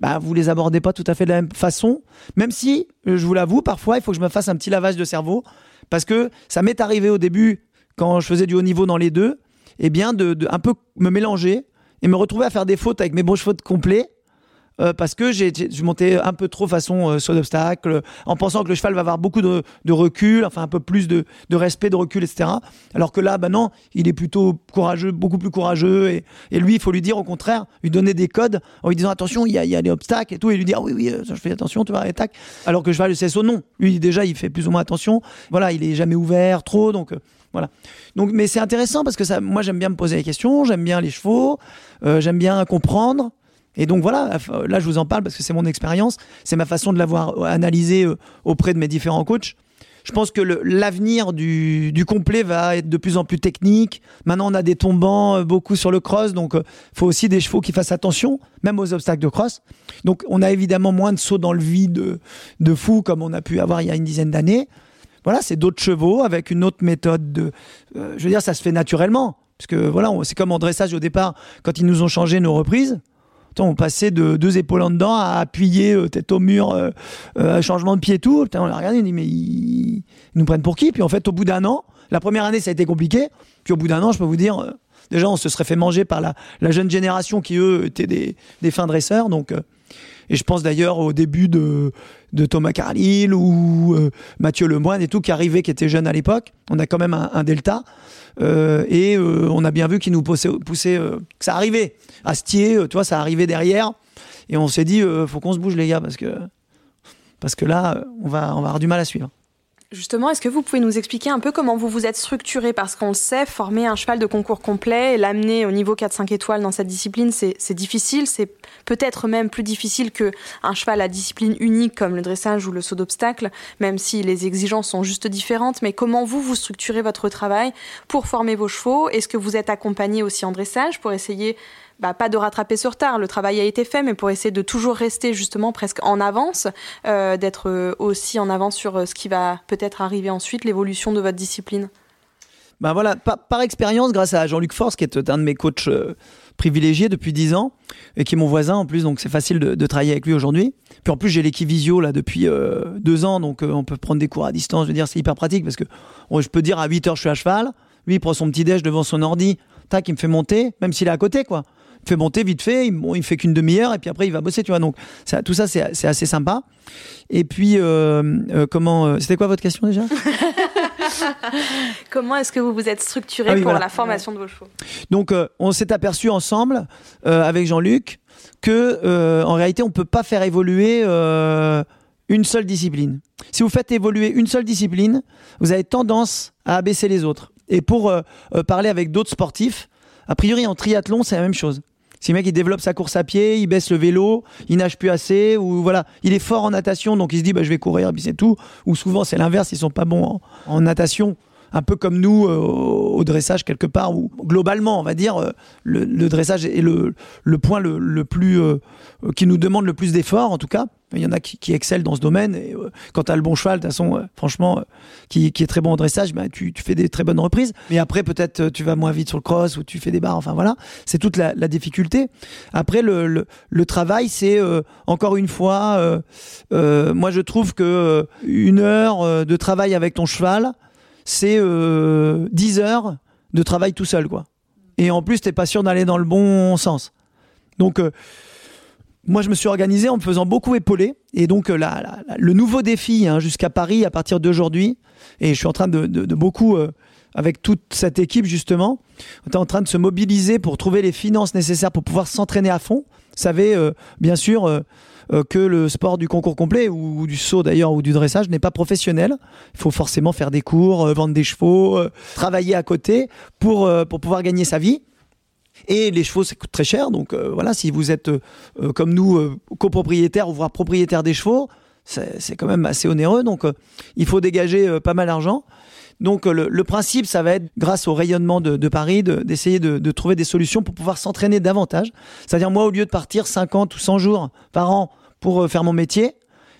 bah, vous les abordez pas tout à fait de la même façon. Même si, je vous l'avoue, parfois, il faut que je me fasse un petit lavage de cerveau. Parce que ça m'est arrivé au début, quand je faisais du haut niveau dans les deux, eh bien, de, un peu me mélanger et me retrouver à faire des fautes avec mes bons chevaux de complet. euh, parce que j'ai je montais un peu trop façon euh, saut d'obstacle, en pensant que le cheval va avoir beaucoup de, recul, enfin un peu plus de, respect, de recul, etc. Alors que là, bah non, il est plutôt courageux, beaucoup plus courageux. Et, et lui, il faut lui dire au contraire, lui donner des codes en lui disant attention, il y a, y a des obstacles et tout, et lui dire oui, oui, euh, je fais attention, tu vas arrêter. tac. Alors que le cheval, le CSO, non. Lui, déjà, il fait plus ou moins attention. Voilà, il est jamais ouvert trop, donc. Euh, voilà. Donc, mais c'est intéressant parce que ça, moi, j'aime bien me poser des questions, j'aime bien les chevaux, euh, j'aime bien comprendre. Et donc voilà, là je vous en parle parce que c'est mon expérience, c'est ma façon de l'avoir analysé euh, auprès de mes différents coachs. Je pense que l'avenir du, complet va être de plus en plus technique. Maintenant, on a des tombants euh, beaucoup sur le cross, donc faut aussi des chevaux qui fassent attention, même aux obstacles de cross. Donc, on a évidemment moins de sauts dans le vide de, de fou comme on a pu avoir il y a une dizaine d'années. Voilà, c'est d'autres chevaux avec une autre méthode de. euh, je veux dire, ça se fait naturellement. Parce que voilà, c'est comme en dressage au départ, quand ils nous ont changé nos reprises. On passait de deux épaules en dedans à appuyer euh, tête au mur, euh, euh, changement de pied et tout. Putain, on l'a regardé, on dit mais ils, nous prennent pour qui? Puis en fait, au bout d'un an, la première année ça a été compliqué. Puis au bout d'un an, je peux vous dire, déjà on se serait fait manger par la, jeune génération qui eux étaient des, des fins dresseurs. Donc, et je pense d'ailleurs au début de, Thomas Carlyle ou euh, Mathieu Lemoine et tout qui arrivaient, qui étaient jeunes à l'époque. On a quand même un, delta. Euh, et euh, on a bien vu qu'ils nous euh, que ça arrivait. Astier, tu vois, ça arrivait derrière. Et on s'est dit, faut qu'on se bouge, les gars, parce que, parce que là, on va avoir du mal à suivre. Justement, est-ce que vous pouvez nous expliquer un peu comment vous vous êtes structuré? Parce qu'on le sait, former un cheval de concours complet et l'amener au niveau 4-5 étoiles dans cette discipline, c'est difficile. C'est peut-être même plus difficile que un cheval à discipline unique comme le dressage ou le saut d'obstacle, même si les exigences sont juste différentes. Mais comment vous, vous structurez votre travail pour former vos chevaux? Est-ce que vous êtes accompagné aussi en dressage pour essayer bah, pas de rattraper ce retard, le travail a été fait, mais pour essayer de toujours rester justement presque en avance, euh, d'être euh, aussi en avance sur euh, ce qui va peut-être arriver ensuite, l'évolution de votre discipline. Ben voilà, par, par expérience, grâce à Jean-Luc Force, qui est un de mes coachs privilégiés depuis 10 ans, et qui est mon voisin en plus, donc c'est facile de, travailler avec lui aujourd'hui. Puis en plus, j'ai l'équipe visio là depuis euh, deux ans, donc on peut prendre des cours à distance. Je veux dire, c'est hyper pratique parce que je peux dire à 8 heures, je suis à cheval. Lui, il prend son petit déj devant son ordi, tac, il me fait monter, même s'il est à côté, quoi. Fait monter vite fait, il, bon, il fait qu'une demi-heure et puis après il va bosser, tu vois. Donc ça, tout ça c'est assez sympa. Et puis euh, euh, comment euh, C'était quoi votre question déjà? Comment est-ce que vous vous êtes structuré Ah oui, pour voilà. la formation de vos chevaux? Donc on s'est aperçu ensemble avec Jean-Luc que en réalité on peut pas faire évoluer une seule discipline. Si vous faites évoluer une seule discipline, vous avez tendance à abaisser les autres. Et pour parler avec d'autres sportifs, a priori en triathlon c'est la même chose. Si le mec il développe sa course à pied, il baisse le vélo, il nage plus assez, ou voilà, il est fort en natation, donc il se dit bah, je vais courir, c'est tout. Ou souvent c'est l'inverse, ils sont pas bons en, natation, un peu comme nous euh, au dressage quelque part, où globalement on va dire euh, le, dressage est le, le point le, le plus euh, qui nous demande le plus d'efforts en tout cas. Il y en a qui, qui excellent dans ce domaine. Et euh, quand tu as le bon cheval, de toute façon, euh, franchement, euh, qui, qui est très bon en dressage, ben, tu, tu fais des très bonnes reprises. Mais après, peut-être tu vas moins vite sur le cross ou tu fais des barres. Enfin voilà, c'est toute la, la difficulté. Après, le, le, le travail, c'est encore une fois, moi je trouve que une heure de travail avec ton cheval, c'est euh, 10 heures de travail tout seul, quoi. Et en plus, t'es pas sûr d'aller dans le bon sens. Donc, moi, je me suis organisé en me faisant beaucoup épauler. Et donc, euh, la- le nouveau défi hein, jusqu'à Paris à partir d'aujourd'hui, et je suis en train de, beaucoup, euh, avec toute cette équipe justement, on est en train de se mobiliser pour trouver les finances nécessaires pour pouvoir s'entraîner à fond. Vous savez, euh, bien sûr, que le sport du concours complet, ou, du saut d'ailleurs, ou du dressage, n'est pas professionnel. Il faut forcément faire des cours, vendre des chevaux, travailler à côté pour, pour pouvoir gagner sa vie. Et les chevaux, ça coûte très cher. Donc euh, voilà, si vous êtes euh, euh, comme nous, copropriétaire ou voire propriétaire des chevaux, c'est quand même assez onéreux. Donc il faut dégager pas mal d'argent. Donc le, principe, ça va être, grâce au rayonnement de, Paris, de- d'essayer de, trouver des solutions pour pouvoir s'entraîner davantage. C'est-à-dire moi, au lieu de partir 50 ou 100 jours par an pour faire mon métier,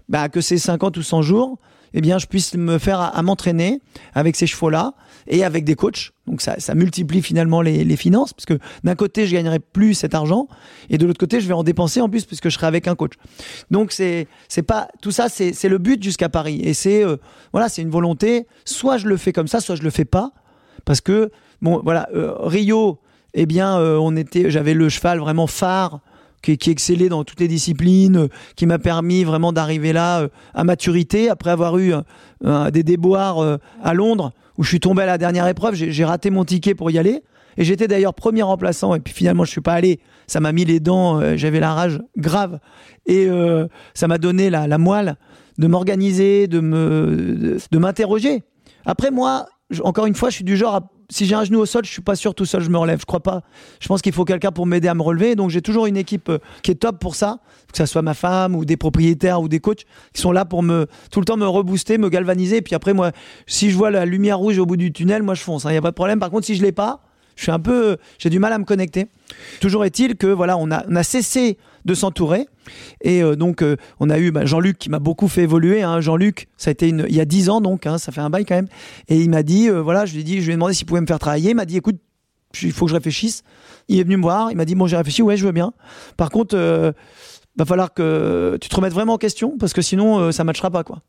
bah, que ces 50 ou 100 jours, eh bien, je puisse me faire à m'entraîner avec ces chevaux-là et avec des coachs. Donc ça, multiplie finalement les, finances, parce que d'un côté, je gagnerai plus cet argent, et de l'autre côté, je vais en dépenser en plus, puisque je serai avec un coach. Donc c'est c'est pas tout ça, c'est c'est le but jusqu'à Paris, et c'est euh, voilà, c'est une volonté. Soit je le fais comme ça, soit je le fais pas, parce que bon, voilà, euh, Rio, eh bien, euh, on était, j'avais le cheval vraiment phare qui, excellait dans toutes les disciplines, qui m'a permis vraiment d'arriver là à maturité après avoir eu des déboires à Londres où je suis tombé à la dernière épreuve, j'ai raté mon ticket pour y aller. Et j'étais d'ailleurs premier remplaçant et puis finalement je suis pas allé. Ça m'a mis les dents, euh, j'avais la rage grave et euh, ça m'a donné la, moelle de m'organiser, de me de, m'interroger. Après moi, encore une fois, je suis du genre à- si j'ai un genou au sol, je suis pas sûr tout seul je me relève. Je crois pas. Je pense qu'il faut quelqu'un pour m'aider à me relever. Donc j'ai toujours une équipe euh, qui est top pour ça, que ça soit ma femme ou des propriétaires ou des coachs qui sont là pour me tout le temps me rebooster, me galvaniser. Et puis après moi, si je vois la lumière rouge au bout du tunnel, moi je fonce. Il n'y a pas de problème. Par contre, si je l'ai pas, je suis un peu, j'ai du mal à me connecter. Toujours est-il que voilà, on a cessé de s'entourer et euh, donc euh, on a eu bah, Jean-Luc qui m'a beaucoup fait évoluer. hein. Jean-Luc, ça a été une, il y a 10 ans donc, hein, ça fait un bail quand même. Et il m'a dit, euh, voilà, je lui ai dit, je lui ai demandé s'il pouvait me faire travailler. Il m'a dit, écoute, il faut que je réfléchisse. Il est venu me voir, il m'a dit, bon, j'ai réfléchi, ouais, je veux bien. Par contre, va falloir que tu te remettes vraiment en question parce que sinon ça matchera pas quoi.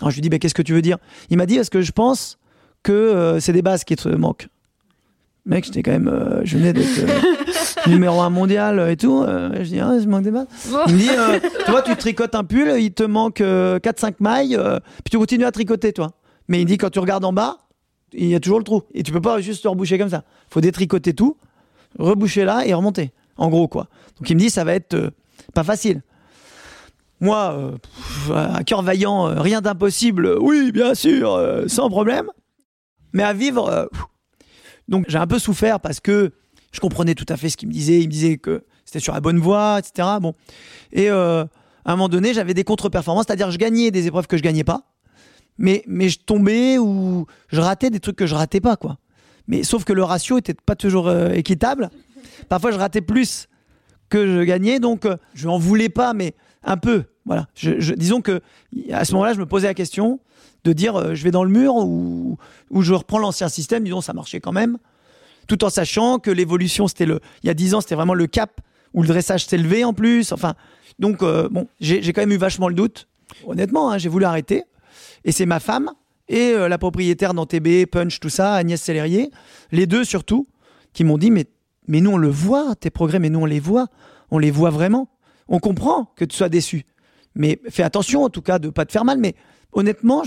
Alors je lui dis, bah, qu'est-ce que tu veux dire? Il m'a dit, parce que je pense que c'est des bases qui te manquent? Mec, j'étais quand même, euh, je venais d'être euh, numéro un mondial et tout. euh, je dis, ah, je manque des bases. Il me dit, euh, tu vois, tu tricotes un pull, il te manque 4-5 mailles, puis tu continues à tricoter, toi. Mais il dit, quand tu regardes en bas, il y a toujours le trou. Et tu peux pas juste te reboucher comme ça. faut détricoter tout, reboucher là et remonter. En gros, quoi. Donc il me dit, ça va être pas facile. Moi, euh, pff, à cœur vaillant, euh, rien d'impossible, euh, oui, bien sûr, sans problème. Mais à vivre, pff. Donc j'ai un peu souffert parce que je comprenais tout à fait ce qu'il me disait. Il me disait que c'était sur la bonne voie, etc. Bon. Et euh, à un moment donné, j'avais des contre-performances, c'est-à-dire je gagnais des épreuves que je gagnais pas, mais, mais je tombais ou je ratais des trucs que je ratais pas, quoi. Mais sauf que le ratio était pas toujours euh, équitable. Parfois, je ratais plus que je gagnais, donc euh, je en voulais pas, mais un peu. Voilà. Je, disons que à ce moment-là, je me posais la question de dire euh, je vais dans le mur ou, je reprends l'ancien système. Disons, ça marchait quand même, tout en sachant que l'évolution, c'était le. Il y a 10 ans, c'était vraiment le cap où le dressage s'est levé en plus. Enfin, donc euh, bon, j'ai quand même eu vachement le doute. Honnêtement, hein, j'ai voulu arrêter. Et c'est ma femme et la propriétaire d'Antébé, Punch, tout ça, Agnès Sellerier, les deux surtout, qui m'ont dit mais mais nous on le voit, tes progrès, mais nous on les voit, on les voit vraiment. On comprend que tu sois déçu. Mais fais attention en tout cas de pas te faire mal. Mais honnêtement,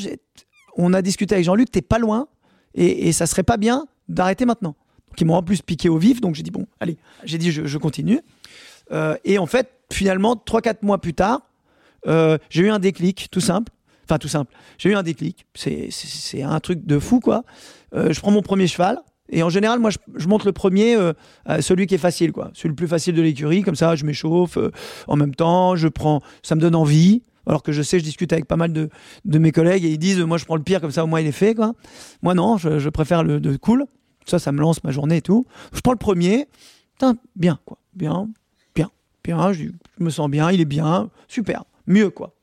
on a discuté avec Jean-Luc, t'es pas loin et, ça serait pas bien d'arrêter maintenant. Ils m'ont en plus piqué au vif, donc j'ai dit bon, allez, j'ai dit je, continue. Euh, et en fait, finalement, 3-4 mois plus tard, euh, j'ai eu un déclic, tout simple. Enfin, tout simple. J'ai eu un déclic. C'est un truc de fou, quoi. Euh, je prends mon premier cheval. Et en général, moi, je, monte le premier, celui qui est facile, quoi. Celui le plus facile de l'écurie. Comme ça, je m'échauffe. en même temps, je prends. Ça me donne envie. Alors que je sais, je discute avec pas mal de, mes collègues et ils disent, moi, je prends le pire, comme ça, au moins, il est fait, quoi. Moi, non, je, préfère le de cool. Ça, ça me lance ma journée et tout. Je prends le premier. Putain, bien, quoi. Bien, bien, bien. Je, je me sens bien, il est bien. Super. Mieux, quoi.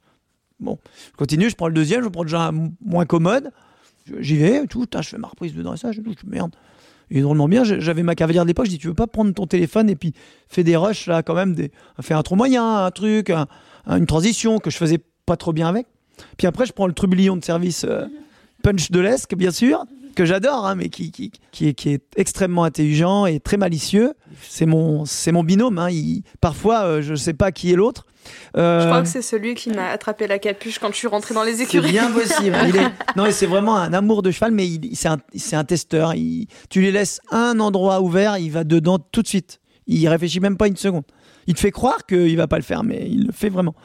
Bon, je continue, je prends le deuxième, je prends déjà moins commode. J'y vais, tout, je fais ma reprise de dressage, je merde. Et drôlement bien, j'avais ma cavalière de l'époque, je dis tu veux pas prendre ton téléphone et puis fais des rushs là quand même, des, fais un trop moyen, un truc, une transition que je faisais pas trop bien avec. Puis après je prends le trublion de service euh, punch de l'esque bien sûr, que j'adore, hein, mais qui, qui, qui, est, qui, est, extrêmement intelligent et très malicieux. C'est mon, c'est mon binôme. Hein. Il, parfois, euh, je ne sais pas qui est l'autre. Euh, je crois que c'est celui qui m'a attrapé la capuche quand je suis rentré dans les écuries. C'est bien possible. il est... Non, c'est vraiment un amour de cheval, mais c'est un, un, testeur. Il... Tu lui laisses un endroit ouvert, il va dedans tout de suite. Il réfléchit même pas une seconde. Il te fait croire qu'il va pas le faire, mais il le fait vraiment.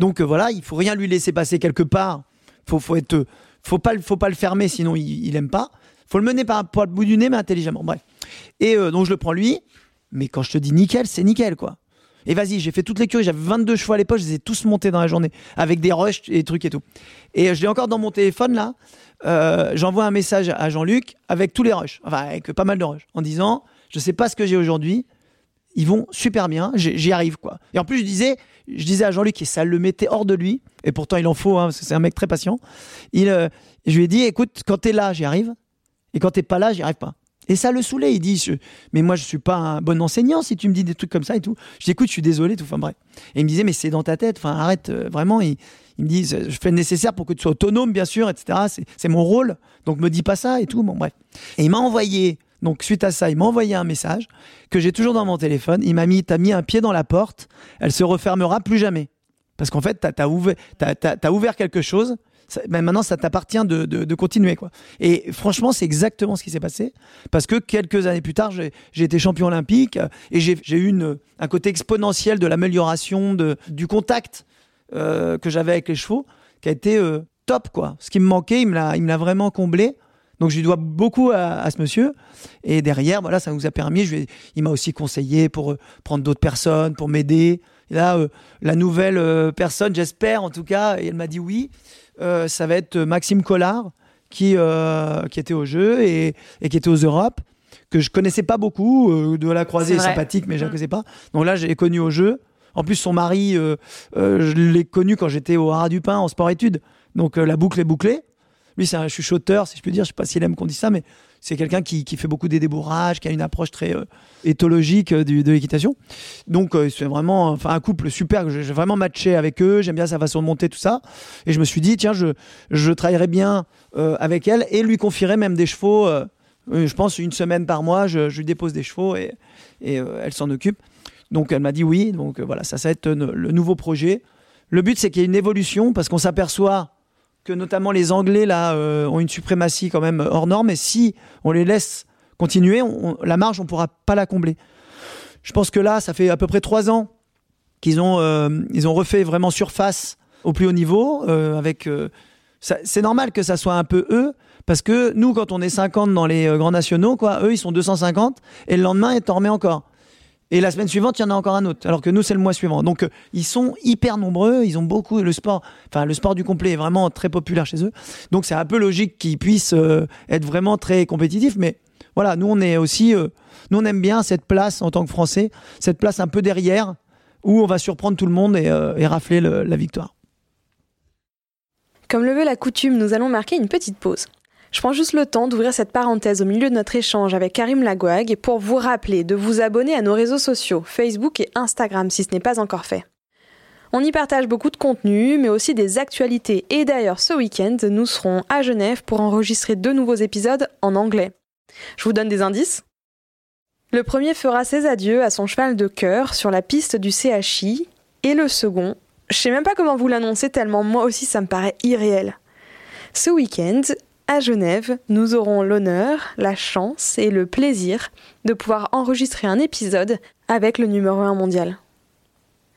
Donc euh, voilà, il faut rien lui laisser passer quelque part. Faut, faut être faut pas, faut pas le fermer, sinon il, il aime pas. Faut le mener par, le bout du nez, mais intelligemment. Bref. Et euh, donc je le prends lui. Mais quand je te dis nickel, c'est nickel, quoi. Et vas-y, j'ai fait toutes les curies. J'avais 22 chevaux à l'époque. Je les ai tous montés dans la journée. Avec des rushs et trucs et tout. Et euh, je l'ai encore dans mon téléphone, là. Euh, j'envoie un message à Jean-Luc avec tous les rushs. Enfin, avec pas mal de rushs. En disant, je sais pas ce que j'ai aujourd'hui. Ils vont super bien. J'y arrive, quoi. Et en plus, je disais, je disais à Jean-Luc, et ça le mettait hors de lui, et pourtant il en faut, hein, parce que c'est un mec très patient. Il, euh, je lui ai dit, écoute, quand t'es là, j'y arrive, et quand t'es pas là, j'y arrive pas. Et ça le saoulait. Il dit, mais moi, je suis pas un bon enseignant si tu me dis des trucs comme ça et tout. Je dis, écoute, je suis désolé, tout. Enfin, bref. Et il me disait, mais c'est dans ta tête. Enfin, arrête, euh, vraiment. Il, il, me dit, je fais le nécessaire pour que tu sois autonome, bien sûr, etc. C'est mon rôle. Donc, me dis pas ça et tout. Bon, bref. Et il m'a envoyé donc suite à ça, il m'a envoyé un message que j'ai toujours dans mon téléphone. Il m'a mis, t'as mis un pied dans la porte, elle se refermera plus jamais. Parce qu'en fait, t'as as ouvert, quelque chose. Ben maintenant, ça t'appartient de, continuer. quoi. Et franchement, c'est exactement ce qui s'est passé. Parce que quelques années plus tard, j'ai été champion olympique et j'ai eu un côté exponentiel de l'amélioration du contact euh, que j'avais avec les chevaux qui a été euh, top. quoi. Ce qui me manquait, il me l'a vraiment comblé. Donc je lui dois beaucoup à, ce monsieur. Et derrière, voilà, ça nous a permis. Je il m'a aussi conseillé pour euh, prendre d'autres personnes, pour m'aider. Là, euh, la nouvelle euh, personne, j'espère en tout cas, et elle m'a dit oui, ça va être Maxime Collard qui, qui était au jeu et, et, qui était aux Europes, que je connaissais pas beaucoup, de la croisée sympathique, mais je ne mm. connaissais pas. Donc là, j'ai connu au jeu. En plus, son mari, je l'ai connu quand j'étais au Haras du Pin en sport-études. Donc la boucle est bouclée. Lui, c'est un chuchoteur, si je peux dire. Je sais pas s'il aime qu'on dise ça, mais c'est quelqu'un qui, fait beaucoup des débourrages, qui a une approche très euh, éthologique euh, de l'équitation. Donc, euh, c'est vraiment enfin, un couple super. J'ai vraiment matché avec eux. J'aime bien sa façon de monter, tout ça. Et je me suis dit, tiens, je, je travaillerais bien avec elle et lui confierais même des chevaux. je pense une semaine par mois, je, lui dépose des chevaux et, et elle s'en occupe. Donc, elle m'a dit oui. Donc, voilà, ça, ça va être le nouveau projet. Le but, c'est qu'il y ait une évolution parce qu'on s'aperçoit que notamment les Anglais là euh, ont une suprématie quand même hors norme. Et si on les laisse continuer, la marge, on pourra pas la combler. Je pense que là, ça fait à peu près trois ans qu'ils ont, euh, ils ont refait vraiment surface au plus haut niveau. Euh, avec, c'est normal que ça soit un peu eux, parce que nous, quand on est 50 dans les grands nationaux, quoi, eux, ils sont 250, et le lendemain, ils t'en remettent encore. Et la semaine suivante, il y en a encore un autre. Alors que nous, c'est le mois suivant. Donc, euh, ils sont hyper nombreux. Ils ont beaucoup. Le sport, enfin, le sport du complet est vraiment très populaire chez eux. Donc, c'est un peu logique qu'ils puissent euh, être vraiment très compétitifs. Mais voilà, nous, on est aussi. Euh, nous, on aime bien cette place en tant que Français, cette place un peu derrière où on va surprendre tout le monde et, et rafler la victoire. Comme le veut la coutume, nous allons marquer une petite pause. Je prends juste le temps d'ouvrir cette parenthèse au milieu de notre échange avec Karim Lagouag pour vous rappeler de vous abonner à nos réseaux sociaux, Facebook et Instagram si ce n'est pas encore fait. On y partage beaucoup de contenu, mais aussi des actualités. Et d'ailleurs, ce week-end, nous serons à Genève pour enregistrer deux nouveaux épisodes en anglais. Je vous donne des indices Le premier fera ses adieux à son cheval de cœur sur la piste du CHI, et le second, je sais même pas comment vous l'annoncer tellement moi aussi ça me paraît irréel. Ce week-end, à Genève, nous aurons l'honneur, la chance et le plaisir de pouvoir enregistrer un épisode avec le numéro 1 mondial.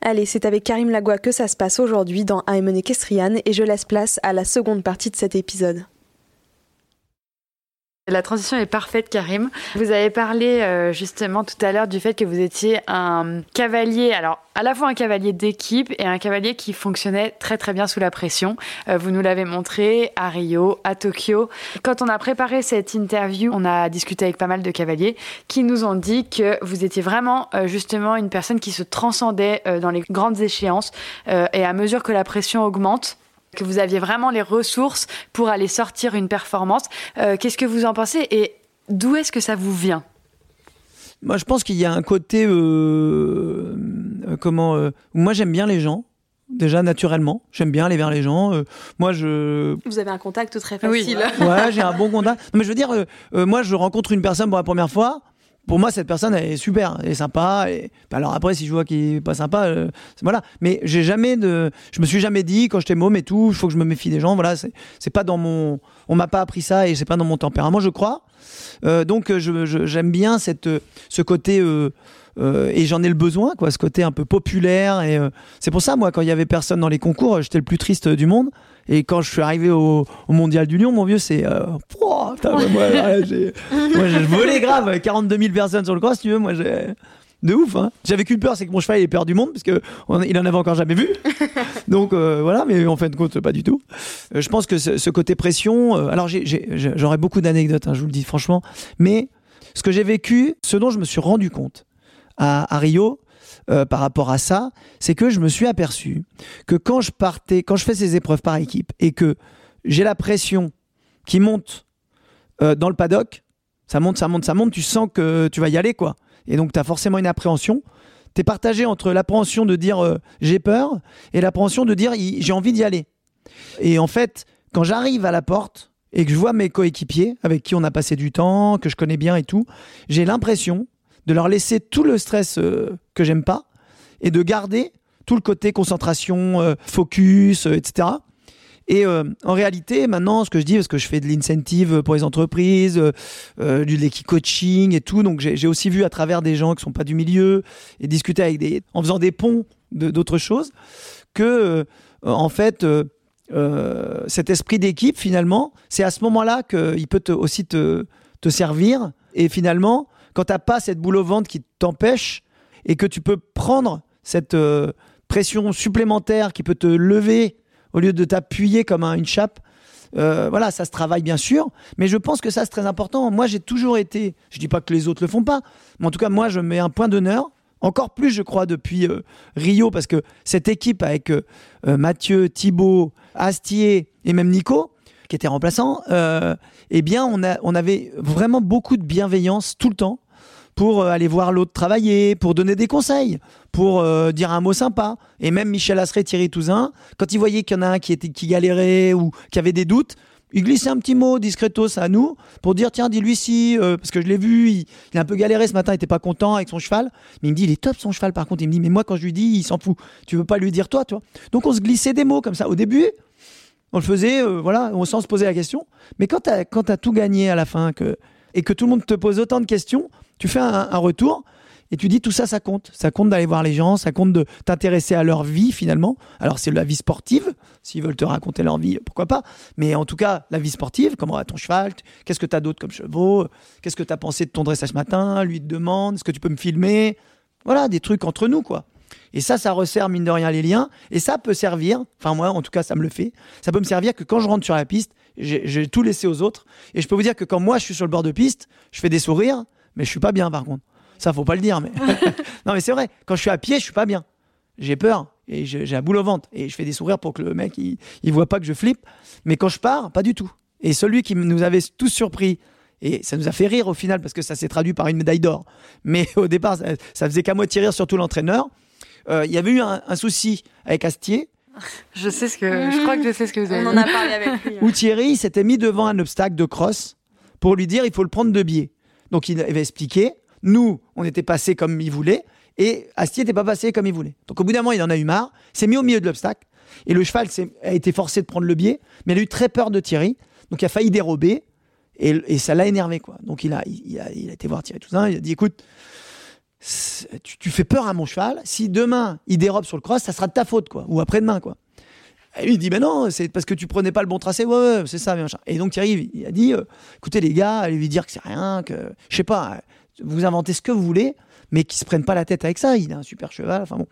Allez, c'est avec Karim Lagua que ça se passe aujourd'hui dans I'm Equestrian et je laisse place à la seconde partie de cet épisode. La transition est parfaite, Karim. Vous avez parlé euh, justement tout à l'heure du fait que vous étiez un cavalier, alors à la fois un cavalier d'équipe et un cavalier qui fonctionnait très très bien sous la pression. Euh, vous nous l'avez montré à Rio, à Tokyo. Quand on a préparé cette interview, on a discuté avec pas mal de cavaliers qui nous ont dit que vous étiez vraiment euh, justement une personne qui se transcendait dans les grandes échéances et à mesure que la pression augmente, que vous aviez vraiment les ressources pour aller sortir une performance. Euh, qu'est-ce que vous en pensez et d'où est-ce que ça vous vient? Moi, je pense qu'il y a un côté euh, euh, comment moi j'aime bien les gens. Déjà naturellement, j'aime bien aller vers les gens. moi, je. Vous avez un contact très facile. ouais, j'ai un bon contact. mais je veux dire, moi, je rencontre une personne pour la première fois pour moi, cette personne elle est super, elle est sympa. Et alors après, si je vois qu'il est pas sympa, euh, voilà. Mais j'ai jamais de, je me suis jamais dit quand j'étais môme et tout, il faut que je me méfie des gens. Voilà, c'est pas dans mon, on m'a pas appris ça et c'est pas dans mon tempérament, je crois. Euh, donc j'aime bien cette, ce côté. Euh, et j'en ai le besoin, quoi, ce côté un peu populaire. Et c'est pour ça, moi, quand il y avait personne dans les concours, j'étais le plus triste du monde. Et quand je suis arrivé au, Mondial du Lion, mon vieux, c'est. Euh, moi, je volais grave. 42 000 personnes sur le cross, si tu veux. Moi, j'ai. De ouf, hein. J'avais qu'une peur, c'est que mon cheval ait peur du monde, parce qu'il en avait encore jamais vu. Donc euh, voilà, mais en fin de compte, pas du tout. Euh, je pense que ce, côté pression. Euh, alors j'aurais beaucoup d'anecdotes, hein, je vous le dis franchement. Mais ce que j'ai vécu, ce dont je me suis rendu compte à, Rio, euh, par rapport à ça, c'est que je me suis aperçu que quand je partais, quand je fais ces épreuves par équipe et que j'ai la pression qui monte euh, dans le paddock, ça monte, ça monte, ça monte, tu sens que tu vas y aller, quoi. Et donc, tu as forcément une appréhension. Tu es partagé entre l'appréhension de dire euh, j'ai peur et l'appréhension de dire j'ai envie d'y aller. Et en fait, quand j'arrive à la porte et que je vois mes coéquipiers avec qui on a passé du temps, que je connais bien et tout, j'ai l'impression de leur laisser tout le stress euh, que j'aime pas et de garder tout le côté concentration, euh, focus, euh, etc. Et en réalité, maintenant, ce que je dis, parce que je fais de l'incentive pour les entreprises, du l'équipe coaching et tout, donc j'ai aussi vu à travers des gens qui sont pas du milieu et discuter avec des, en faisant des ponts d'autres choses, que en fait, cet esprit d'équipe, finalement, c'est à ce moment-là qu'il peut aussi te, te servir. Et finalement, quand tu n'as pas cette boule au ventre qui t'empêche et que tu peux prendre cette euh, pression supplémentaire qui peut te lever au lieu de t'appuyer comme une chape. Euh, voilà, ça se travaille bien sûr, mais je pense que ça c'est très important. Moi j'ai toujours été, je dis pas que les autres le font pas, mais en tout cas moi je mets un point d'honneur, encore plus je crois depuis euh, Rio, parce que cette équipe avec Mathieu, Thibaut, Astier et même Nico, qui était remplaçant, euh, eh bien, on, a, on avait vraiment beaucoup de bienveillance tout le temps pour euh, aller voir l'autre travailler, pour donner des conseils, pour euh, dire un mot sympa. Et même Michel Asseret, Thierry Touzin, quand il voyait qu'il y en a un qui, était, qui galérait ou qui avait des doutes, il glissait un petit mot discretos à nous pour dire tiens dis-lui si parce que je l'ai vu il, a un peu galéré ce matin il était pas content avec son cheval. Mais il me dit il est top son cheval par contre. Il me dit mais moi quand je lui dis il s'en fout. Tu veux pas lui dire toi toi donc on se glissait des mots comme ça. Au début on le faisait, euh, voilà, sans se poser la question. Mais quand tu as, tout gagné à la fin que, et que tout le monde te pose autant de questions, tu fais un, retour et tu dis tout ça, ça compte. Ça compte d'aller voir les gens, ça compte de t'intéresser à leur vie finalement. Alors c'est la vie sportive, s'ils veulent te raconter leur vie, pourquoi pas. Mais en tout cas, la vie sportive, comment va ton cheval Qu'est-ce que tu as d'autre comme chevaux Qu'est-ce que tu as pensé de ton dressage ce matin Lui te demande, est-ce que tu peux me filmer? Voilà, des trucs entre nous quoi. Et ça, ça resserre mine de rien les liens. Et ça peut servir, enfin moi en tout cas ça me le fait, ça peut me servir que quand je rentre sur la piste, j'ai tout laissé aux autres. Et je peux vous dire que quand moi je suis sur le bord de piste, je fais des sourires, mais je suis pas bien par contre. Ça faut pas le dire, mais non mais c'est vrai. Quand je suis à pied, je suis pas bien. J'ai peur et j'ai la boule au ventre et je fais des sourires pour que le mec il, il voit pas que je flippe. Mais quand je pars, pas du tout. Et celui qui nous avait tous surpris et ça nous a fait rire au final parce que ça s'est traduit par une médaille d'or. Mais au départ, ça, ça faisait qu'à moitié rire, surtout l'entraîneur. Euh, il y avait eu un, souci avec Astier. Je sais ce que, je crois que je sais ce que vous avez. On en a parlé avec lui. Où Thierry s'était mis devant un obstacle de cross pour lui dire il faut le prendre de biais. Donc il avait expliqué. Nous, on était passé comme il voulait, et Astier n'était pas passé comme il voulait. Donc au bout d'un moment, il en a eu marre, s'est mis au milieu de l'obstacle, et le cheval a été forcé de prendre le biais, mais il a eu très peur de Thierry, donc il a failli dérober, et, ça l'a énervé. quoi. Donc il a, il, a, il a été voir Thierry Touzin, il a dit écoute, tu, fais peur à mon cheval, si demain il dérobe sur le cross, ça sera de ta faute, quoi, ou après-demain, quoi. Et lui, il dit, ben non, c'est parce que tu prenais pas le bon tracé. Ouais, ouais c'est ça, machin. Et donc Thierry, il a dit, euh, écoutez les gars, allez lui dire que c'est rien, que, je sais pas, vous inventez ce que vous voulez, mais qu'il se prenne pas la tête avec ça. Il a un super cheval. Enfin bon.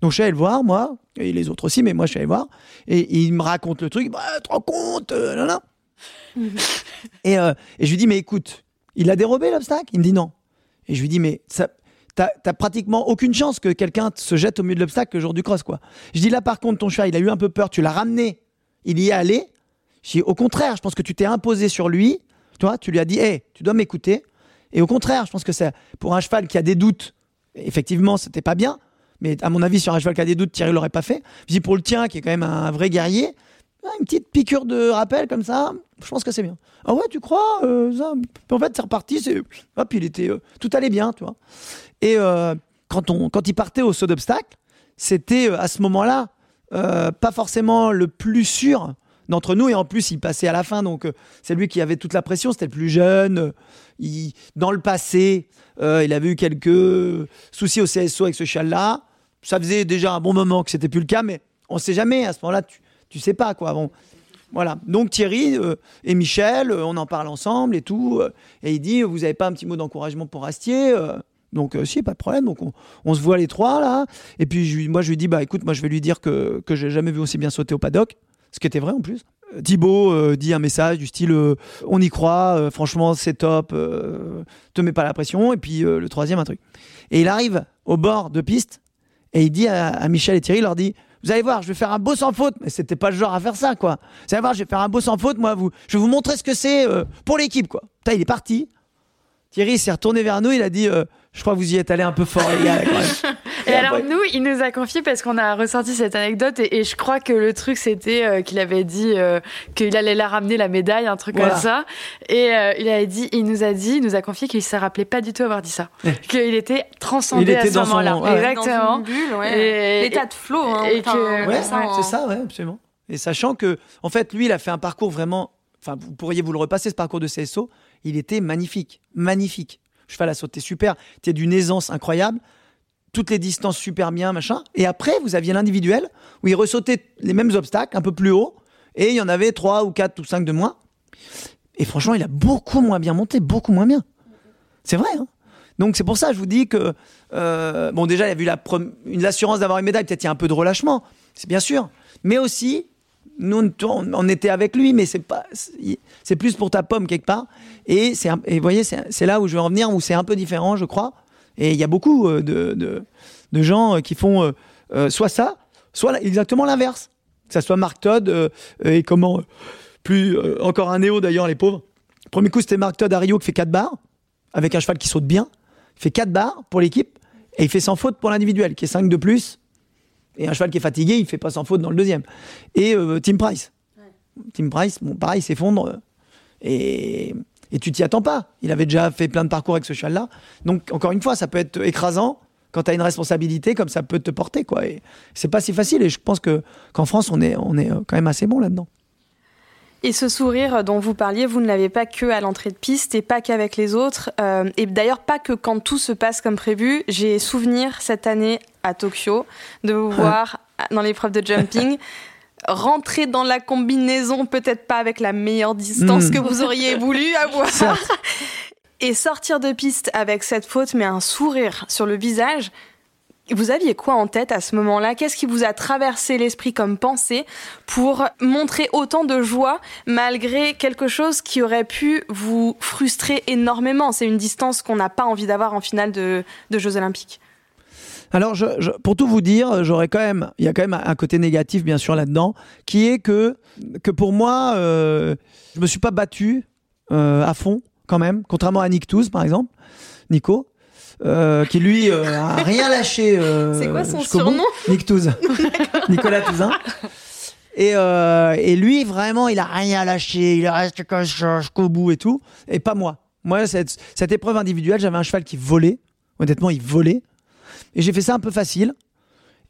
Donc je suis allé le voir, moi, et les autres aussi, mais moi je suis allé voir. Et, il me raconte le truc. Bah, tu te rends compte euh, non, et, euh, et je lui dis, mais écoute, il a dérobé l'obstacle? Il me dit non. Et je lui dis, mais ça, t'as pratiquement aucune chance que quelqu'un se jette au milieu de l'obstacle le jour du cross, quoi. Je dis là, par contre, ton cheval, il a eu un peu peur, tu l'as ramené, il y est allé. Je dis, au contraire, je pense que tu t'es imposé sur lui, toi, tu lui as dit, hé, tu dois m'écouter. Et au contraire, je pense que c'est pour un cheval qui a des doutes, effectivement, c'était pas bien. Mais à mon avis, sur un cheval qui a des doutes, Thierry l'aurait pas fait. Je dis pour le tien, qui est quand même un vrai guerrier, une petite piqûre de rappel comme ça, je pense que c'est bien. Ah ouais, tu crois euh, En fait, c'est reparti, c'est hop, il était euh, tout allait bien, tu vois. Et euh, quand on quand il partait au saut d'obstacle, c'était à ce moment-là pas forcément le plus sûr d'entre nous et en plus il passait à la fin donc c'est lui qui avait toute la pression c'était le plus jeune il, dans le passé il avait eu quelques soucis au CSO avec ce cheval là ça faisait déjà un bon moment que c'était plus le cas mais on sait jamais à ce moment-là tu, tu sais pas quoi. Voilà. Donc Thierry euh, et Michel, euh, on en parle ensemble et tout. Euh, et il dit, vous avez pas un petit mot d'encouragement pour Astier donc si, pas de problème. Donc on, se voit les trois là. Et puis moi je lui dis bah écoute, moi je vais lui dire que que j'ai jamais vu aussi bien sauter au paddock, ce qui était vrai en plus. Thibaut dit un message du style on y croit, franchement c'est top, te mets pas la pression. Et puis le troisième un truc. Et il arrive au bord de piste et il dit à, à Michel et Thierry, il leur dit vous allez voir, je vais faire un beau sans faute. Mais c'était pas le genre à faire ça, quoi. Vous allez voir, je vais faire un beau sans faute, moi. Vous, je vais vous montrer ce que c'est euh, pour l'équipe, quoi. Putain, il est parti. Thierry s'est retourné vers nous, il a dit euh, Je crois que vous y êtes allé un peu fort, les gars. Et, alors, nous, il nous a confié parce qu'on a ressorti cette anecdote et, je crois que le truc, c'était euh, qu'il avait dit euh, qu'il allait la ramener la médaille, un truc comme ça. Et il, avait dit, il nous a dit, il nous a confié qu'il ne se rappelait pas du tout avoir dit ça. qu'il était transcendé à ce moment-là. Exactement. L'état de flow. Hein, et c'est ça, ouais, absolument. Et sachant que, en fait, lui, il a fait un parcours vraiment. Enfin, vous pourriez vous le repasser, ce parcours de CSO il était magnifique, magnifique. Cheval a sauté super, était d'une aisance incroyable, toutes les distances super bien, machin. Et après, vous aviez l'individuel où il ressautait les mêmes obstacles, un peu plus haut, et il y en avait trois ou quatre ou cinq de moins. Et franchement, il a beaucoup moins bien monté, beaucoup moins bien. C'est vrai. Hein donc c'est pour ça, je vous dis que euh, bon, déjà, il y a eu la l'assurance d'avoir une médaille. Peut-être il y a un peu de relâchement, c'est bien sûr, mais aussi nous, on était avec lui, mais c'est pas, c'est plus pour ta pomme quelque part. Et c'est, et vous voyez, c'est là où je veux en venir, où c'est un peu différent, je crois. Et il y a beaucoup euh, de, de, gens euh, qui font euh, soit ça, soit exactement l'inverse. Que ça soit Marc Todd et comment, plus encore un néo d'ailleurs, les pauvres. Premier coup, c'était Marc Todd à Rio qui fait 4 barres, avec un cheval qui saute bien. Il fait 4 barres pour l'équipe, et il fait sans faute pour l'individuel, qui est 5 de plus et un cheval qui est fatigué, il fait pas sans faute dans le deuxième. Et euh, Tim Price. Tim Price, bon, pareil, s'effondre. Euh, et, et tu t'y attends pas. Il avait déjà fait plein de parcours avec ce cheval-là. Donc, encore une fois, ça peut être écrasant quand tu as une responsabilité, comme ça peut te porter. quoi. Et c'est pas si facile. Et je pense que qu'en France, on est, on est euh, quand même assez bon là-dedans. Et ce sourire dont vous parliez, vous ne l'avez pas que à l'entrée de piste et pas qu'avec les autres. et d'ailleurs, pas que quand tout se passe comme prévu. J'ai souvenir cette année à Tokyo, de vous voir dans l'épreuve de jumping. Rentrer dans la combinaison, peut-être pas avec la meilleure distance hmm. que vous auriez voulu avoir. Et sortir de piste avec cette faute, mais un sourire sur le visage. Vous aviez quoi en tête à ce moment-là? Qu'est-ce qui vous a traversé l'esprit comme pensée pour montrer autant de joie malgré quelque chose qui aurait pu vous frustrer énormément? C'est une distance qu'on n'a pas envie d'avoir en finale de Jeux Olympiques. Alors, je, pour tout vous dire, j'aurais quand même, il y a quand même un côté négatif bien sûr là-dedans, qui est que que pour moi, euh, je me suis pas battu euh, à fond quand même, contrairement à Nick Touz par exemple, Nico. Euh, qui lui euh, a rien lâché. C'est quoi son surnom Nick Touz. Nicolas Touzin. Et, et lui, vraiment, il a rien lâché, il reste jusqu'au bout et tout. Et pas moi. Moi, cette, cette épreuve individuelle, j'avais un cheval qui volait. Honnêtement, il volait. Et j'ai fait ça un peu facile.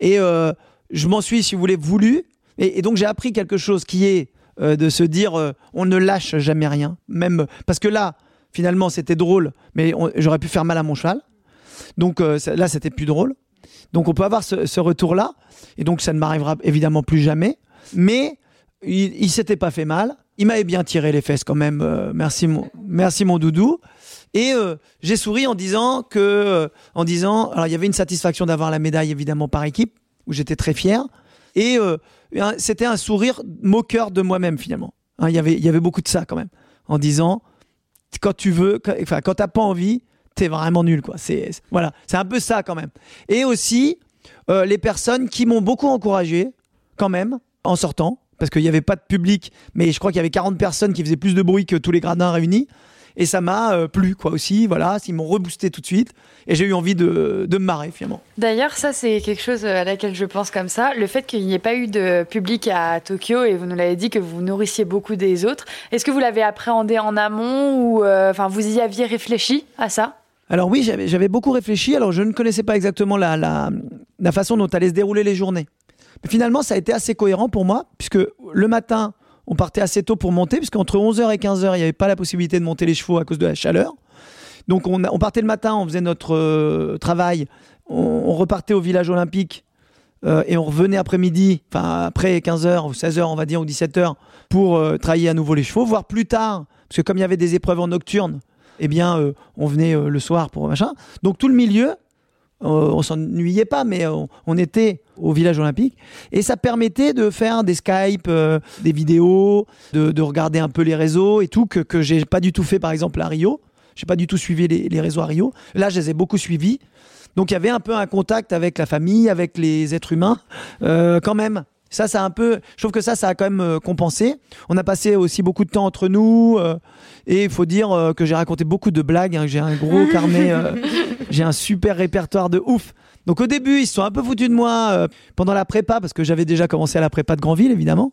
Et euh, je m'en suis, si vous voulez, voulu. Et, donc, j'ai appris quelque chose qui est euh, de se dire euh, on ne lâche jamais rien. Même, parce que là, finalement, c'était drôle, mais j'aurais pu faire mal à mon cheval. Donc là, c'était plus drôle. Donc on peut avoir ce, retour-là. Et donc, ça ne m'arrivera évidemment plus jamais. Mais il, il s'était pas fait mal. Il m'avait bien tiré les fesses quand même. Merci, mon, merci mon doudou. Et euh, j'ai souri en disant que, euh, en disant, alors il y avait une satisfaction d'avoir la médaille évidemment par équipe, où j'étais très fier. Et euh, c'était un sourire moqueur de moi-même finalement. Hein, il y avait, il y avait beaucoup de ça quand même, en disant, quand tu veux, quand- enfin quand t'as pas envie, t'es vraiment nul quoi. C'est voilà, c'est un peu ça quand même. Et aussi les personnes qui m'ont beaucoup encouragé quand même en sortant, parce qu'il n'y avait pas de public, mais je crois qu'il y avait 40 personnes qui faisaient plus de bruit que tous les gradins réunis. Et ça m'a euh, plu, quoi, aussi. Voilà, ils m'ont reboosté tout de suite. Et j'ai eu envie de, de me marrer, finalement. D'ailleurs, ça, c'est quelque chose à laquelle je pense comme ça. Le fait qu'il n'y ait pas eu de public à Tokyo, et vous nous l'avez dit que vous nourrissiez beaucoup des autres, est-ce que vous l'avez appréhendé en amont ou euh, enfin vous y aviez réfléchi à ça? Alors oui, j'avais j'avais beaucoup réfléchi. Alors je ne connaissais pas exactement la, la, la façon dont allaient se dérouler les journées. Mais finalement, ça a été assez cohérent pour moi, puisque le matin, on partait assez tôt pour monter, puisqu'entre 11h et 15h, il n'y avait pas la possibilité de monter les chevaux à cause de la chaleur. Donc on, partait le matin, on faisait notre euh, travail, on, repartait au village olympique euh, et on revenait après-midi, enfin après 15h ou 16h on va dire ou 17h pour euh, travailler à nouveau les chevaux, voire plus tard, parce que comme il y avait des épreuves en nocturne, eh bien on venait le soir pour machin. Donc tout le milieu, on s'ennuyait pas, mais on était au village olympique et ça permettait de faire des Skype, euh, des vidéos, de, de regarder un peu les réseaux et tout que que j'ai pas du tout fait par exemple à Rio. J'ai pas du tout suivi les, les réseaux à Rio. Là, je les ai beaucoup suivis. Donc il y avait un peu un contact avec la famille, avec les êtres humains, euh, quand même. Ça, ça a un peu. Je trouve que ça, ça a quand même euh, compensé. On a passé aussi beaucoup de temps entre nous, euh, et il faut dire euh, que j'ai raconté beaucoup de blagues. hein. J'ai un gros carnet, euh, j'ai un super répertoire de ouf. Donc au début, ils se sont un peu foutus de moi euh, pendant la prépa parce que j'avais déjà commencé à la prépa de Granville, évidemment.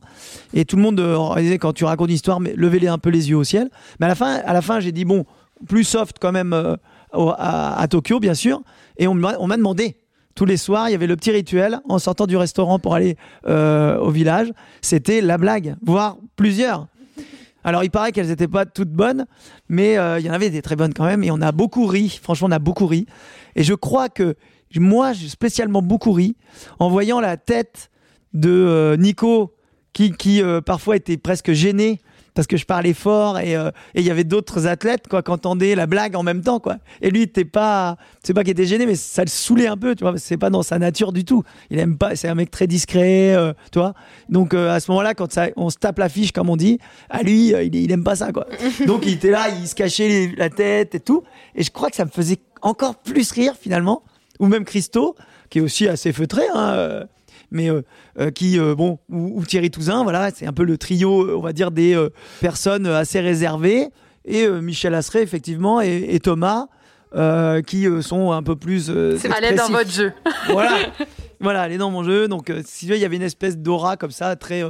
Et tout le monde euh, disait quand tu racontes une histoire, mais levez-les un peu les yeux au ciel. Mais à la fin, fin, j'ai dit bon, plus soft quand même euh, à, Tokyo, bien sûr. Et on m'a demandé. Tous les soirs, il y avait le petit rituel en sortant du restaurant pour aller euh, au village. C'était la blague, voire plusieurs. Alors, il paraît qu'elles n'étaient pas toutes bonnes, mais euh, il y en avait des très bonnes quand même. Et on a beaucoup ri. Franchement, on a beaucoup ri. Et je crois que moi, j'ai spécialement beaucoup ri en voyant la tête de euh, Nico, qui, qui euh, parfois était presque gêné parce que je parlais fort et euh, et il y avait d'autres athlètes quoi qui entendaient la blague en même temps quoi. Et lui, il était pas, c'est pas qu'il était gêné, mais ça le saoulait un peu, tu vois. parce que C'est pas dans sa nature du tout. Il aime pas, c'est un mec très discret, euh, tu vois. Donc euh, à ce moment-là, quand ça, on se tape la fiche comme on dit, à lui, euh, il, il aime pas ça quoi. Donc il était là, il se cachait les- la tête et tout. Et je crois que ça me faisait encore plus rire finalement. Ou même Christo, qui est aussi assez feutré, hein, euh, mais euh, euh, qui, euh, bon, ou, ou Thierry Touzin, voilà, c'est un peu le trio, on va dire, des personnes assez réservées. Et Michel Asseret, effectivement, et, et Thomas, qui sont un peu plus. euh, Allez dans expressifs. votre jeu. Voilà, voilà, elle est dans mon jeu. Donc, si tu veux, il y avait une espèce d'aura comme ça, très,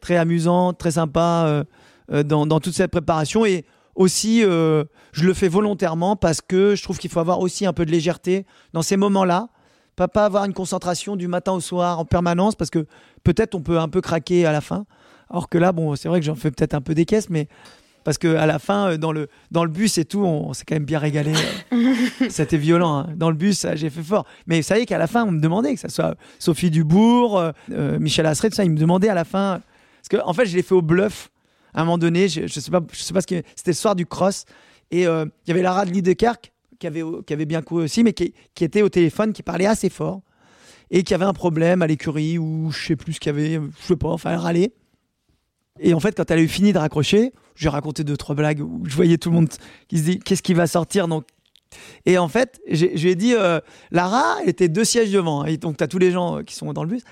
très amusante, très sympa dans, dans toute cette préparation. Et aussi, euh, je le fais volontairement parce que je trouve qu'il faut avoir aussi un peu de légèreté dans ces moments-là. Pas, pas avoir une concentration du matin au soir en permanence parce que peut-être on peut un peu craquer à la fin. Alors que là, bon, c'est vrai que j'en fais peut-être un peu des caisses, mais parce que à la fin, euh, dans le, dans le bus et tout, on, s'est quand même bien régalé. C'était violent. hein. Dans le bus, ça, j'ai fait fort. Mais vous savez qu'à la fin, on me demandait, que ce soit Sophie Dubourg, euh, Michel Asseret, tout ça, ils me demandaient à la fin. Parce que, en fait, je l'ai fait au bluff. À un moment donné, je, je sais pas, je sais pas ce que c'était le soir du cross. Et euh, il y avait Lara de Lidekerk qui avait, qui avait bien couru aussi, mais qui, qui était au téléphone, qui parlait assez fort. Et qui avait un problème à l'écurie ou je sais plus ce qu'il y avait, je sais pas, enfin, elle râlait. Et en fait, quand elle a eu fini de raccrocher, j'ai raconté deux, trois blagues où je voyais tout le monde qui se dit qu'est-ce qui va sortir. Donc, et en fait, je lui ai dit, euh, Lara, elle était deux sièges devant. hein, donc, tu as tous les gens euh, qui sont dans le bus.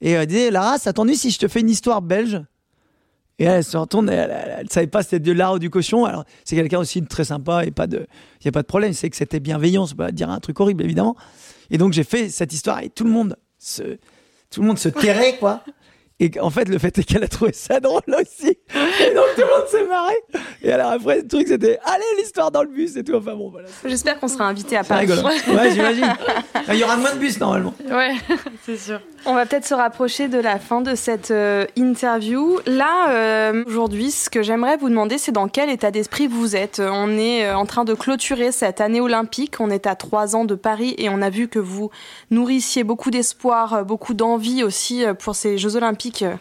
Et elle disait, Lara, ça si je te fais une histoire belge? Et elle, elle se retourne, et elle, savait pas si c'était de l'art ou du cochon. Alors, c'est quelqu'un aussi de très sympa et pas de, il n'y a pas de problème. C'est que c'était bienveillant, c'est pas dire un truc horrible, évidemment. Et donc, j'ai fait cette histoire et tout le monde se, tout le monde se terrait, quoi. Et en fait, le fait est qu'elle a trouvé ça drôle aussi. Et donc tout le monde s'est marré. Et alors après, le truc c'était allez l'histoire dans le bus et tout. Enfin bon, voilà. J'espère qu'on sera invité à C'est Paris. rigolo. Ouais, j'imagine. Il y aura moins de bus normalement. Ouais, c'est sûr. On va peut-être se rapprocher de la fin de cette euh, interview. Là, euh, aujourd'hui, ce que j'aimerais vous demander, c'est dans quel état d'esprit vous êtes. On est euh, en train de clôturer cette année olympique. On est à trois ans de Paris et on a vu que vous nourrissiez beaucoup d'espoir, beaucoup d'envie aussi pour ces Jeux olympiques euh,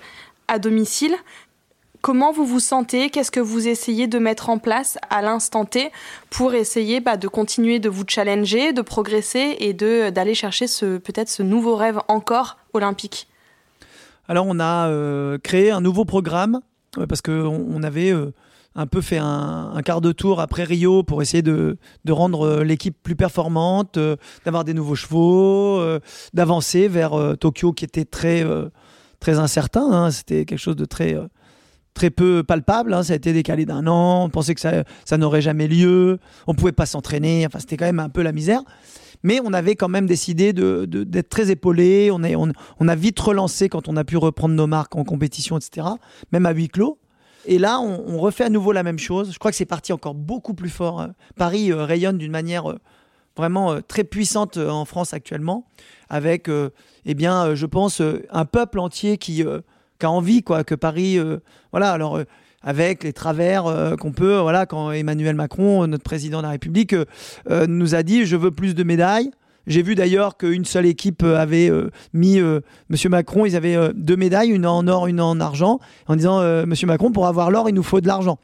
à domicile. Comment vous vous sentez? Qu'est-ce que vous essayez de mettre en place à l'instant T pour essayer bah, de continuer de vous challenger, de progresser et de d'aller chercher ce peut-être ce nouveau rêve encore olympique? Alors on a euh, créé un nouveau programme euh, parce qu'on on avait euh, un peu fait un, quart de tour après Rio pour essayer de, de rendre euh, l'équipe plus performante, euh, d'avoir des nouveaux chevaux, euh, d'avancer vers euh, Tokyo qui était très, euh, très incertain. hein. C'était quelque chose de très, euh, très peu palpable. hein. Ça a été décalé d'un an. On pensait que ça, ça n'aurait jamais lieu. On pouvait pas s'entraîner. Enfin, c'était quand même un peu la misère. Mais on avait quand même décidé de- de- d'être très épaulé. On, on, a vite relancé quand on a pu reprendre nos marques en compétition, etc. Même à huis clos. Et là, on, refait à nouveau la même chose. Je crois que c'est parti encore beaucoup plus fort. Euh, Paris euh, rayonne d'une manière euh, vraiment euh, très puissante euh, en France actuellement, avec, euh, eh bien, je pense, un peuple entier qui, qui a envie quoi, que Paris, voilà, alors. avec les travers euh, qu'on peut, voilà, quand Emmanuel Macron, notre président de la République, euh, nous a dit je veux plus de médailles. J'ai vu d'ailleurs qu'une seule équipe euh, avait euh, mis euh, Monsieur Macron, ils avaient euh, deux médailles, une en or, une en argent, en disant Monsieur Macron, pour avoir l'or, il nous faut de l'argent.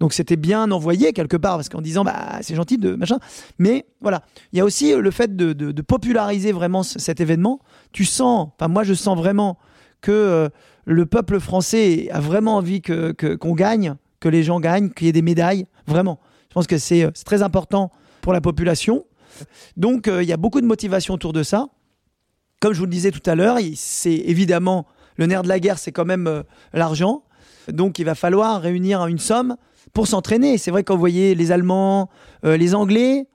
Donc c'était bien envoyé quelque part, parce qu'en disant bah c'est gentil de machin. Mais voilà, il y a aussi le fait de, populariser vraiment ce- cet événement. Tu sens, enfin moi je sens vraiment que le peuple français a vraiment envie que qu'on gagne, que les gens gagnent, qu'il y ait des médailles. Vraiment, je pense que c'est très important pour la population. Donc euh, il y a beaucoup de motivation autour de ça. Comme je vous le disais tout à l'heure, c'est évidemment le nerf de la guerre, c'est quand même euh, l'argent. Donc il va falloir réunir une somme pour s'entraîner. C'est vrai vous voyez les Allemands, euh, les Anglais,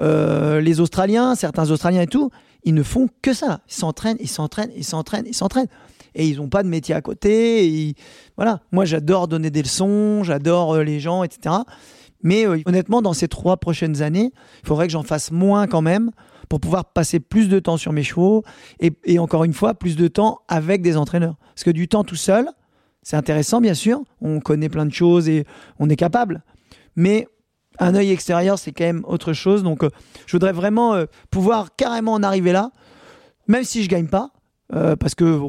les Australiens, certains Australiens et tout, ils ne font que ça. Ils s'entraînent, ils s'entraînent, ils s'entraînent, ils s'entraînent. Et ils n'ont pas de métier à côté. Voilà. Moi, j'adore donner des leçons, j'adore les gens, etc. Mais euh, honnêtement, dans ces trois prochaines années, il faudrait que j'en fasse moins quand même pour pouvoir passer plus de temps sur mes chevaux et, encore une fois, plus de temps avec des entraîneurs. Parce que du temps tout seul, c'est intéressant, bien sûr. On connaît plein de choses et on est capable. Mais un œil extérieur, c'est quand même autre chose. Donc, euh, je voudrais vraiment euh, pouvoir carrément en arriver là, même si je gagne pas. parce que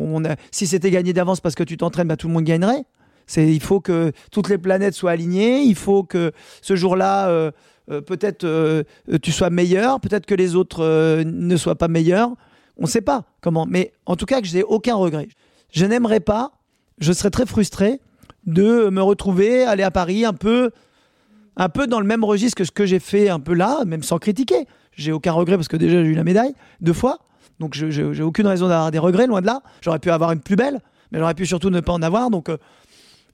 si c'était gagné d'avance parce que tu t'entraînes, bah, tout le monde gagnerait. C'est, il faut que toutes les planètes soient alignées. Il faut que ce jour-là, euh, euh, peut-être euh, tu sois meilleur, peut-être que les autres ne soient pas meilleurs. On ne sait pas comment. Mais en tout cas, que je n'ai aucun regret. Je n'aimerais pas, je serais très frustré de me retrouver, aller à Paris un peu, un peu dans le même registre que ce que j'ai fait un peu là, même sans critiquer. J'ai aucun regret parce que déjà j'ai eu la médaille deux fois. Donc je j'ai aucune raison d'avoir des regrets, loin de là. J'aurais pu avoir une plus belle, mais j'aurais pu surtout ne pas en avoir. Donc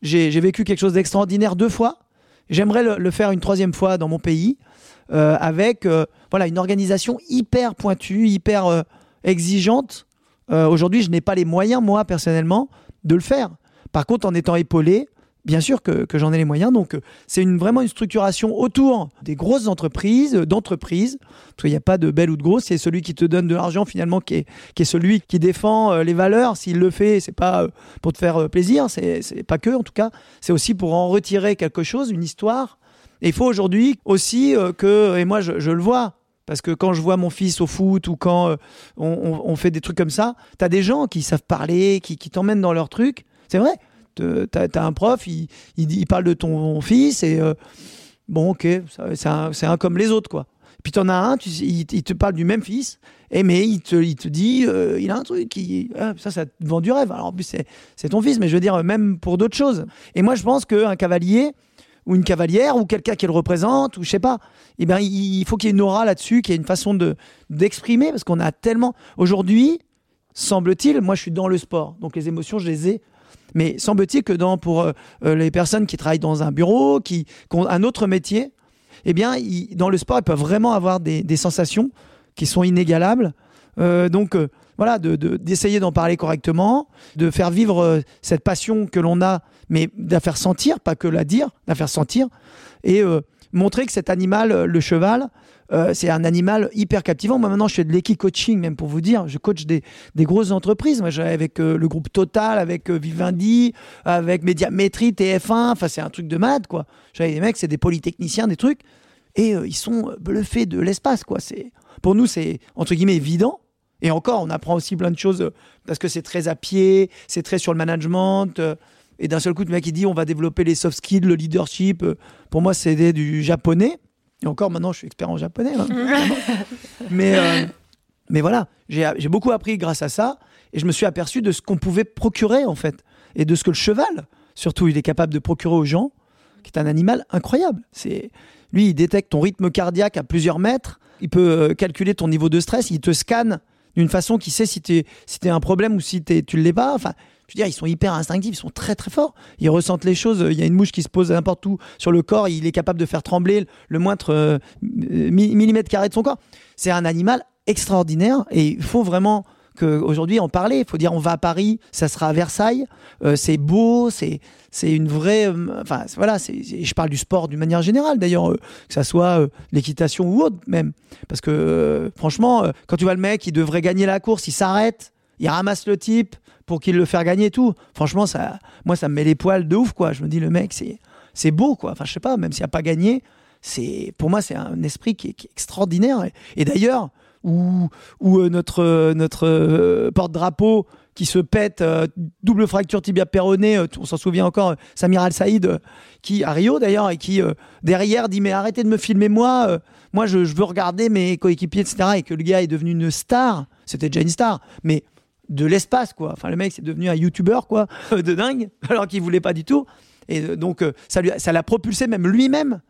j'ai vécu quelque chose d'extraordinaire deux fois. J'aimerais le, faire une troisième fois dans mon pays, euh, avec euh, voilà une organisation hyper pointue, hyper euh, exigeante. Aujourd'hui, je n'ai pas les moyens, moi, personnellement, de le faire. Par contre, en étant épaulé, bien sûr que, j'en ai les moyens. Donc, euh, c'est vraiment une structuration autour des grosses entreprises, d'entreprises. Parce qu'il n'y a pas de belle ou de grosse. C'est celui qui te donne de l'argent, finalement, qui est, celui qui défend euh, les valeurs. S'il le fait, c'est pas euh, pour te faire plaisir. C'est c'est pas que, en tout cas. C'est aussi pour en retirer quelque chose, une histoire. Et il faut aujourd'hui aussi que, et moi, je, le vois. Parce que quand je vois mon fils au foot ou quand on, fait des trucs comme ça, t'as des gens qui savent parler, qui, t'emmènent dans leur truc. C'est vrai. T'as as un prof, il, il, parle de ton fils et euh, bon, ok, c'est un, un comme les autres, quoi. Puis t'en as un, il, te parle du même fils, et mais il te, il te dit, euh, il a un truc, qui, ah, ça, ça te vend du rêve. Alors en plus, c'est ton fils, mais je veux dire, même pour d'autres choses. Et moi, je pense qu'un cavalier, ou une cavalière, ou quelqu'un qui le représente, ou je sais pas, eh ben, il, il faut qu'il y ait une aura là-dessus, qu'il y ait une façon de d'exprimer, parce qu'on a tellement. Aujourd'hui, semble-t-il, moi je suis dans le sport, donc les émotions, je les ai. Mais semble-t-il que dans, pour euh, euh, les personnes qui travaillent dans un bureau, qui, ont un autre métier, eh bien, dans le sport, ils peuvent vraiment avoir des, sensations qui sont inégalables. Euh, donc, voilà, de, d'essayer d'en parler correctement, de faire vivre cette passion que l'on a, mais de la faire sentir, pas que la dire, de la faire sentir, et montrer que cet animal, le cheval, c'est un animal hyper captivant. Moi maintenant, je fais de l'équi-coaching, même pour vous dire, je coach des, des grosses entreprises. Moi, avec le groupe Total, avec Vivendi, avec Médiamétrie, TF1. Enfin, c'est un truc de mad, quoi. J'avais des mecs, c'est des polytechniciens, des trucs, et ils sont bluffés de l'espace, quoi. C'est pour nous, c'est entre guillemets évident. Et encore, on apprend aussi plein de choses euh, parce que c'est très à pied, c'est très sur le management. Euh, et d'un seul coup, le mec, il dit on va développer les soft skills, le leadership. Euh, pour moi, c'est du japonais. Et encore, maintenant, je suis expert en japonais. Hein, mais, mais voilà, j'ai beaucoup appris grâce à ça. Et je me suis aperçu de ce qu'on pouvait procurer, en fait. Et de ce que le cheval, surtout, il est capable de procurer aux gens, qui est un animal incroyable. C'est Lui, il détecte ton rythme cardiaque à plusieurs mètres. Il peut calculer ton niveau de stress. Il te scanne d'une façon qui sait si tu si un problème ou si tu tu l'es pas. Enfin, je veux dire, ils sont hyper instinctifs, ils sont très très forts. Ils ressentent les choses. Il y a une mouche qui se pose n'importe où sur le corps, il est capable de faire trembler le moindre euh, millimètre carré de son corps. C'est un animal extraordinaire et il faut vraiment qu'aujourd'hui en parler. Il faut dire on va à Paris, ça sera à Versailles, euh, c'est beau, c'est c'est une vraie. Euh, enfin voilà, je parle du sport d'une manière générale d'ailleurs, que ça soit l'équitation ou autre même, parce que franchement, quand tu vois le mec, il devrait gagner la course, il s'arrête, il ramasse le type pour qu'il le fasse gagner tout. Franchement, ça, moi ça me met les poils de ouf quoi. Je me dis le mec, c'est beau quoi. Enfin je sais pas, même s'il a pas gagné, c'est pour moi c'est un esprit qui est, extraordinaire. et d'ailleurs ou, ou euh, notre, euh, notre euh, porte-drapeau qui se pète, double fracture tibia péroné, on s'en souvient encore, Samir Al-Saïd, qui à Rio d'ailleurs, et qui derrière dit mais arrêtez de me filmer moi, moi je, veux regarder mes coéquipiers, etc. Et que le gars est devenu une star, c'était déjà une star, mais de l'espace quoi. Enfin le mec c'est devenu un youtubeur quoi, de dingue, alors qu'il voulait pas du tout. Et donc ça lui, ça l'a propulsé même lui-même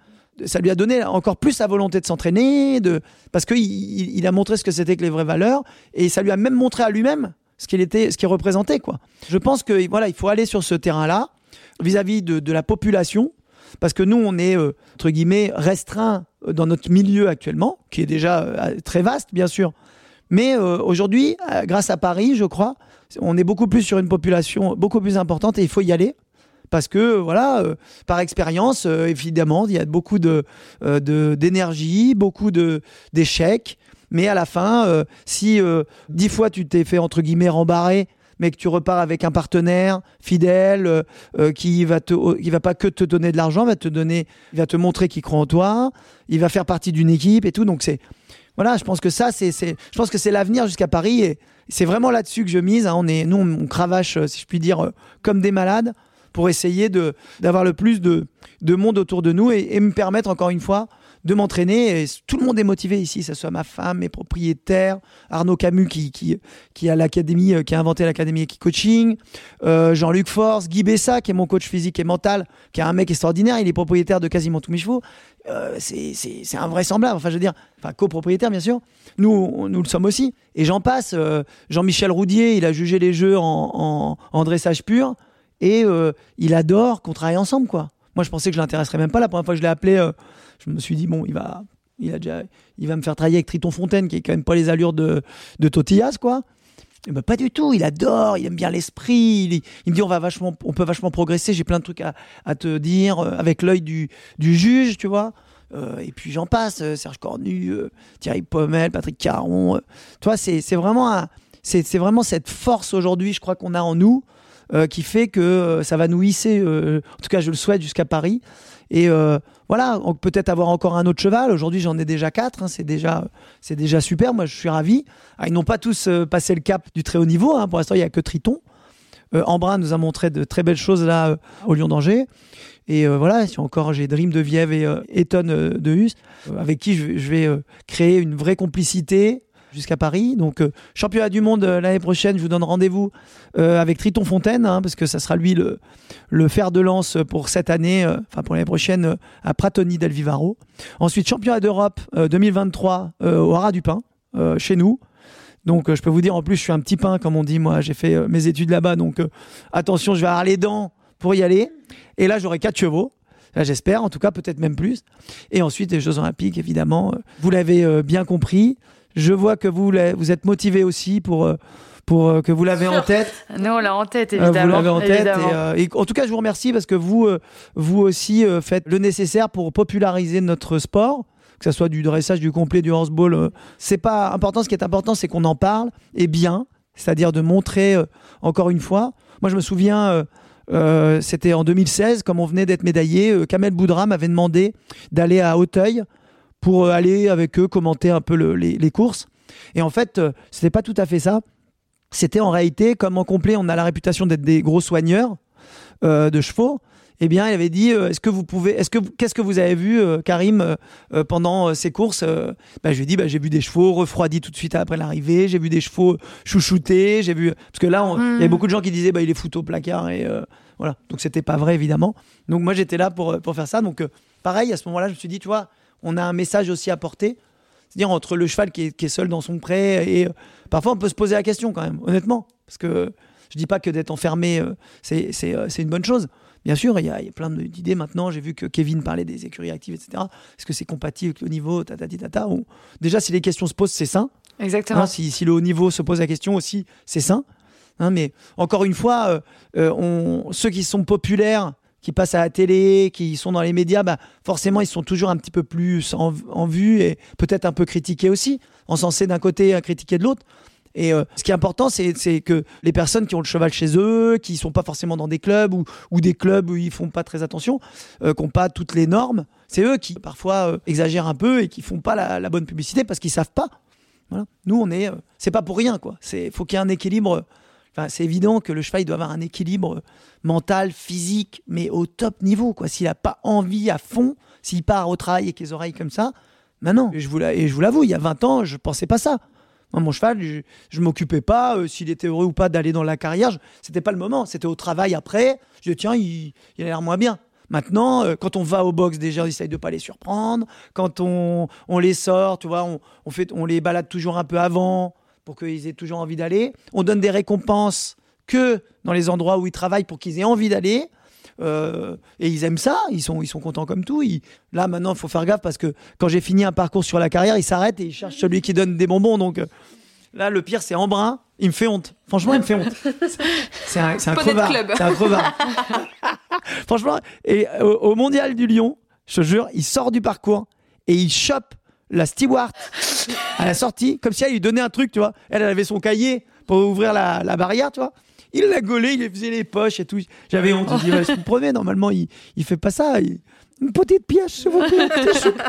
ça lui a donné encore plus sa volonté de s'entraîner, de parce qu'il il, a montré ce que c'était que les vraies valeurs, et ça lui a même montré à lui-même ce qu'il était, ce qu'il représentait quoi. Je pense que voilà, il faut aller sur ce terrain-là vis-à-vis de, la population, parce que nous on est euh, entre guillemets restreint dans notre milieu actuellement, qui est déjà euh, très vaste bien sûr, mais euh, aujourd'hui, grâce à Paris, je crois, on est beaucoup plus sur une population beaucoup plus importante et il faut y aller. Parce que voilà, euh, par expérience, euh, évidemment, il y a beaucoup de euh, d'énergie, beaucoup de d'échecs, mais à la fin, si dix fois tu t'es fait entre guillemets rembarrer, mais que tu repars avec un partenaire fidèle qui va te qui va pas que te donner de l'argent, va te donner, va te montrer qu'il croit en toi, il va faire partie d'une équipe et tout, donc c'est voilà, je pense que ça, c'est, je pense que c'est l'avenir jusqu'à Paris et c'est vraiment là-dessus que je mise. Hein. On est, nous, on cravache, si je puis dire, comme des malades pour essayer d'avoir le plus de monde autour de nous et, me permettre encore une fois de m'entraîner. Tout le monde est motivé ici, que ce soit ma femme, mes propriétaires, Arnaud Camus qui, qui, qui a l'académie, euh, qui a inventé l'académie Coaching, euh, Jean-Luc Force, Guy Bessa qui est mon coach physique et mental, qui est un mec extraordinaire, il est propriétaire de quasiment tous mes chevaux. Euh, c'est invraisemblable. Enfin, je veux dire, enfin, copropriétaire, bien sûr. Nous, nous le sommes aussi. Et j'en passe. Jean-Michel Roudier, il a jugé les jeux en, en, dressage pur et il adore qu'on travaille ensemble quoi. Moi je pensais que je l'intéresserais même pas la première fois que je l'ai appelé je me suis dit bon il va il a déjà il va me faire travailler avec Triton Fontaine qui est quand même pas les allures de de Totillas quoi. Et ben, pas du tout, il adore, il aime bien l'esprit, il, me dit on va vachement on peut vachement progresser, j'ai plein de trucs à, à te dire euh, avec l'œil du, du juge, tu vois. et puis j'en passe, Serge Cornu, Thierry Pommel, Patrick Caron. toi, c'est vraiment c'est vraiment cette force aujourd'hui, je crois qu'on a en nous, euh, qui fait que euh, ça va nous hisser, euh, en tout cas je le souhaite, jusqu'à Paris. Et voilà, peut-être avoir encore un autre cheval. Aujourd'hui, j'en ai déjà quatre. Hein, c'est déjà, c'est déjà super. Moi, je suis ravi. Ah, ils n'ont pas tous passé le cap du très haut niveau. Hein. Pour l'instant, il n'y a que Triton. Embrun nous a montré de très belles choses là au Lyon d'Angers. Et voilà, si encore j'ai Dream de Viève et Eton de Hus, avec qui je vais créer une vraie complicité, jusqu'à Paris. Donc, euh, championnat du monde euh, l'année prochaine, je vous donne rendez-vous euh, avec Triton Fontaine, hein, parce que ça sera lui le, fer de lance pour cette année, enfin pour l'année prochaine, à Pratoni del Vivaro. Ensuite, championnat d'Europe 2023 au Haras du Pin, chez nous. Donc, je peux vous dire, en plus, je suis un petit pain, comme on dit. Moi, j'ai fait mes études là-bas. Donc, attention, je vais avoir les dents pour y aller. Et là, j'aurai quatre chevaux. J'espère, en tout cas, peut-être même plus. Et ensuite, les Jeux Olympiques, évidemment. Vous l'avez bien compris Je vois que vous, vous êtes motivé aussi pour, euh, pour euh, que vous l'avez en tête. Nous, on l'a en tête, évidemment. vous l'avez en tête. Et, en tout cas, je vous remercie parce que vous, vous aussi faites le nécessaire pour populariser notre sport que ce soit du dressage, du complet, du horseball, c'est pas important. Ce qui est important, c'est qu'on en parle et bien, c'est-à-dire de montrer encore une fois. Moi, je me souviens, c'était en 2016, comme on venait d'être médaillé, Kamel Boudra m'avait demandé d'aller à Hauteuil pour euh, aller avec eux commenter un peu les, courses. Et en fait, euh, c'était pas tout à fait ça. C'était en réalité, comme en complet, on a la réputation d'être des gros soigneurs euh, de chevaux. Eh bien, il avait dit Est-ce que vous pouvez, est-ce que qu'est-ce que vous avez vu, Karim, pendant ces courses bah, Je lui ai dit bah, J'ai vu des chevaux refroidis tout de suite après l'arrivée. J'ai vu des chevaux chouchoutés. J'ai vu parce que là, il y avait hmm. beaucoup de gens qui disaient bah, Il est foutu au placard et voilà. Donc c'était pas vrai évidemment. Donc moi j'étais là pour pour faire ça. Donc pareil à ce moment-là, je me suis dit Tu vois on a un message aussi à porter. C'est-à-dire entre le cheval qui est, seul dans son pré et euh, parfois on peut se poser la question quand même, honnêtement. Parce que je dis pas que d'être enfermé, euh, euh, c'est une bonne chose. Bien sûr, il y, a, plein d'idées maintenant. J'ai vu que Kevin parlait des écuries actives, etc. Est-ce que c'est compatible avec le niveau tatati, tata, ou... Déjà, si les questions se posent, c'est sain. Exactement. Hein, si, le haut niveau se pose la question aussi, c'est sain. Hein, mais encore une fois, on, ceux qui sont populaires qui passent à la télé, qui sont dans les médias, bah, forcément, ils sont toujours un petit peu plus en, vue et peut-être un peu critiqués aussi, encensés d'un côté, critiqués de l'autre. Et euh, ce qui est important, c'est que les personnes qui ont le cheval chez eux, qui sont pas forcément dans des clubs ou, des clubs où ils font pas très attention, euh, qui n'ont pas toutes les normes, c'est eux qui parfois euh, exagèrent un peu et qui font pas la, bonne publicité parce qu'ils savent pas. Voilà. Nous, on est, c'est pas pour rien quoi. C'est faut qu'il y ait un équilibre c'est évident que le cheval doit avoir un équilibre mental, physique, mais au top niveau. Quoi. S'il n'a pas envie à fond, s'il part au travail avec les oreilles comme ça, maintenant, Et je vous l'avoue, il y a 20 ans, je pensais pas ça. mon cheval, je, ne m'occupais pas euh, s'il était heureux ou pas d'aller dans la carrière. C'était pas le moment. C'était au travail après. Je dis tiens, il, a l'air moins bien. Maintenant, euh, quand on va au box, déjà, on essaye de pas les surprendre. Quand on, les sort, tu vois, on, fait, on les balade toujours un peu avant pour qu'ils aient toujours envie d'aller. On donne des récompenses que dans les endroits où ils travaillent pour qu'ils aient envie d'aller. Euh, et ils aiment ça, ils sont, ils sont contents comme tout. là, maintenant, il faut faire gaffe parce que quand j'ai fini un parcours sur la carrière, ils s'arrêtent et ils cherchent celui qui donne des bonbons. Donc euh, là, le pire, c'est Embrun. Il me fait honte. Franchement, il me fait honte. C'est un, un crevard. C'est un crevard. Franchement, et au, au mondial du Lion, je te jure, il sort du parcours et il chope la steward à la sortie, comme si elle lui donnait un truc, tu vois. Elle, avait son cahier pour ouvrir la, barrière, tu vois. Il l'a gaulé, il faisait les poches et tout. J'avais honte. Je dis, ouais, normalement, il, il fait pas ça. Une petite pièce, s'il vous plaît,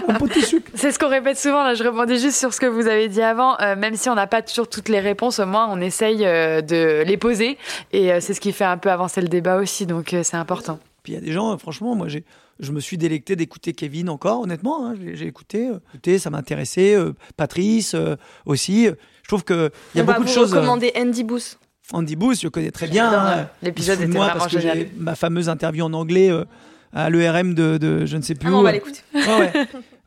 un petit sucre. C'est ce qu'on répète souvent. Là, je répondais juste sur ce que vous avez dit avant. Euh, même si on n'a pas toujours toutes les réponses, au moins on essaye euh, de les poser. Et euh, c'est ce qui fait un peu avancer le débat aussi. Donc c'est important. Puis il y a des gens, franchement, moi j'ai je me suis délecté d'écouter Kevin encore, honnêtement. Hein, j'ai écouté, euh, écouté, ça m'intéressait. Euh, Patrice euh, aussi. Je trouve qu'il y a beaucoup de choses. Je recommander Andy Booth. Andy Booth, je connais très bien. Hein. L'épisode était moi parce que génial. ma fameuse interview en anglais à l'ERM de, de, je ne sais plus ah, où. On va l'écouter.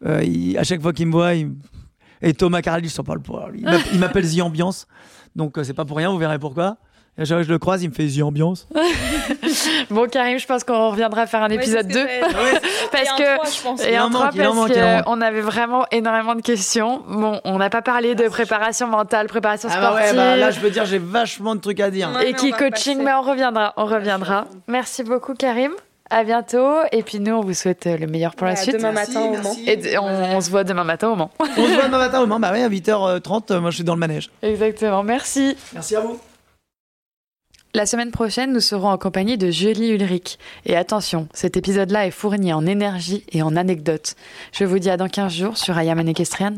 Ouais, à chaque fois qu'il me voit, et Thomas Carl, il s'en parle pour lui. Il m'appelle The Ambiance. Donc c'est pas pour rien, vous verrez pourquoi. Et je le croise, il me fait The Ambiance. bon, Karim, je pense qu'on reviendra faire un épisode 2. parce que. Et un 3, parce qu'on avait vraiment énormément de questions. Bon, on n'a pas parlé de préparation mentale, préparation ah bah sportive. Bah là, je veux dire, j'ai vachement de trucs à dire. et qui coaching, mais on reviendra. On reviendra. Merci beaucoup, Karim. À bientôt. Et puis nous, on vous souhaite le meilleur pour la suite. Demain matin au Mans. Et on, se voit demain matin au Mans. on se voit demain matin au Mans. Bah oui, à 8h30, moi je suis dans le manège. Exactement. Merci. Merci à vous. La semaine prochaine, nous serons en compagnie de Julie Ulrich. Et attention, cet épisode-là est fourni en énergie et en anecdotes. Je vous dis à dans 15 jours sur Ayaman Equestrian.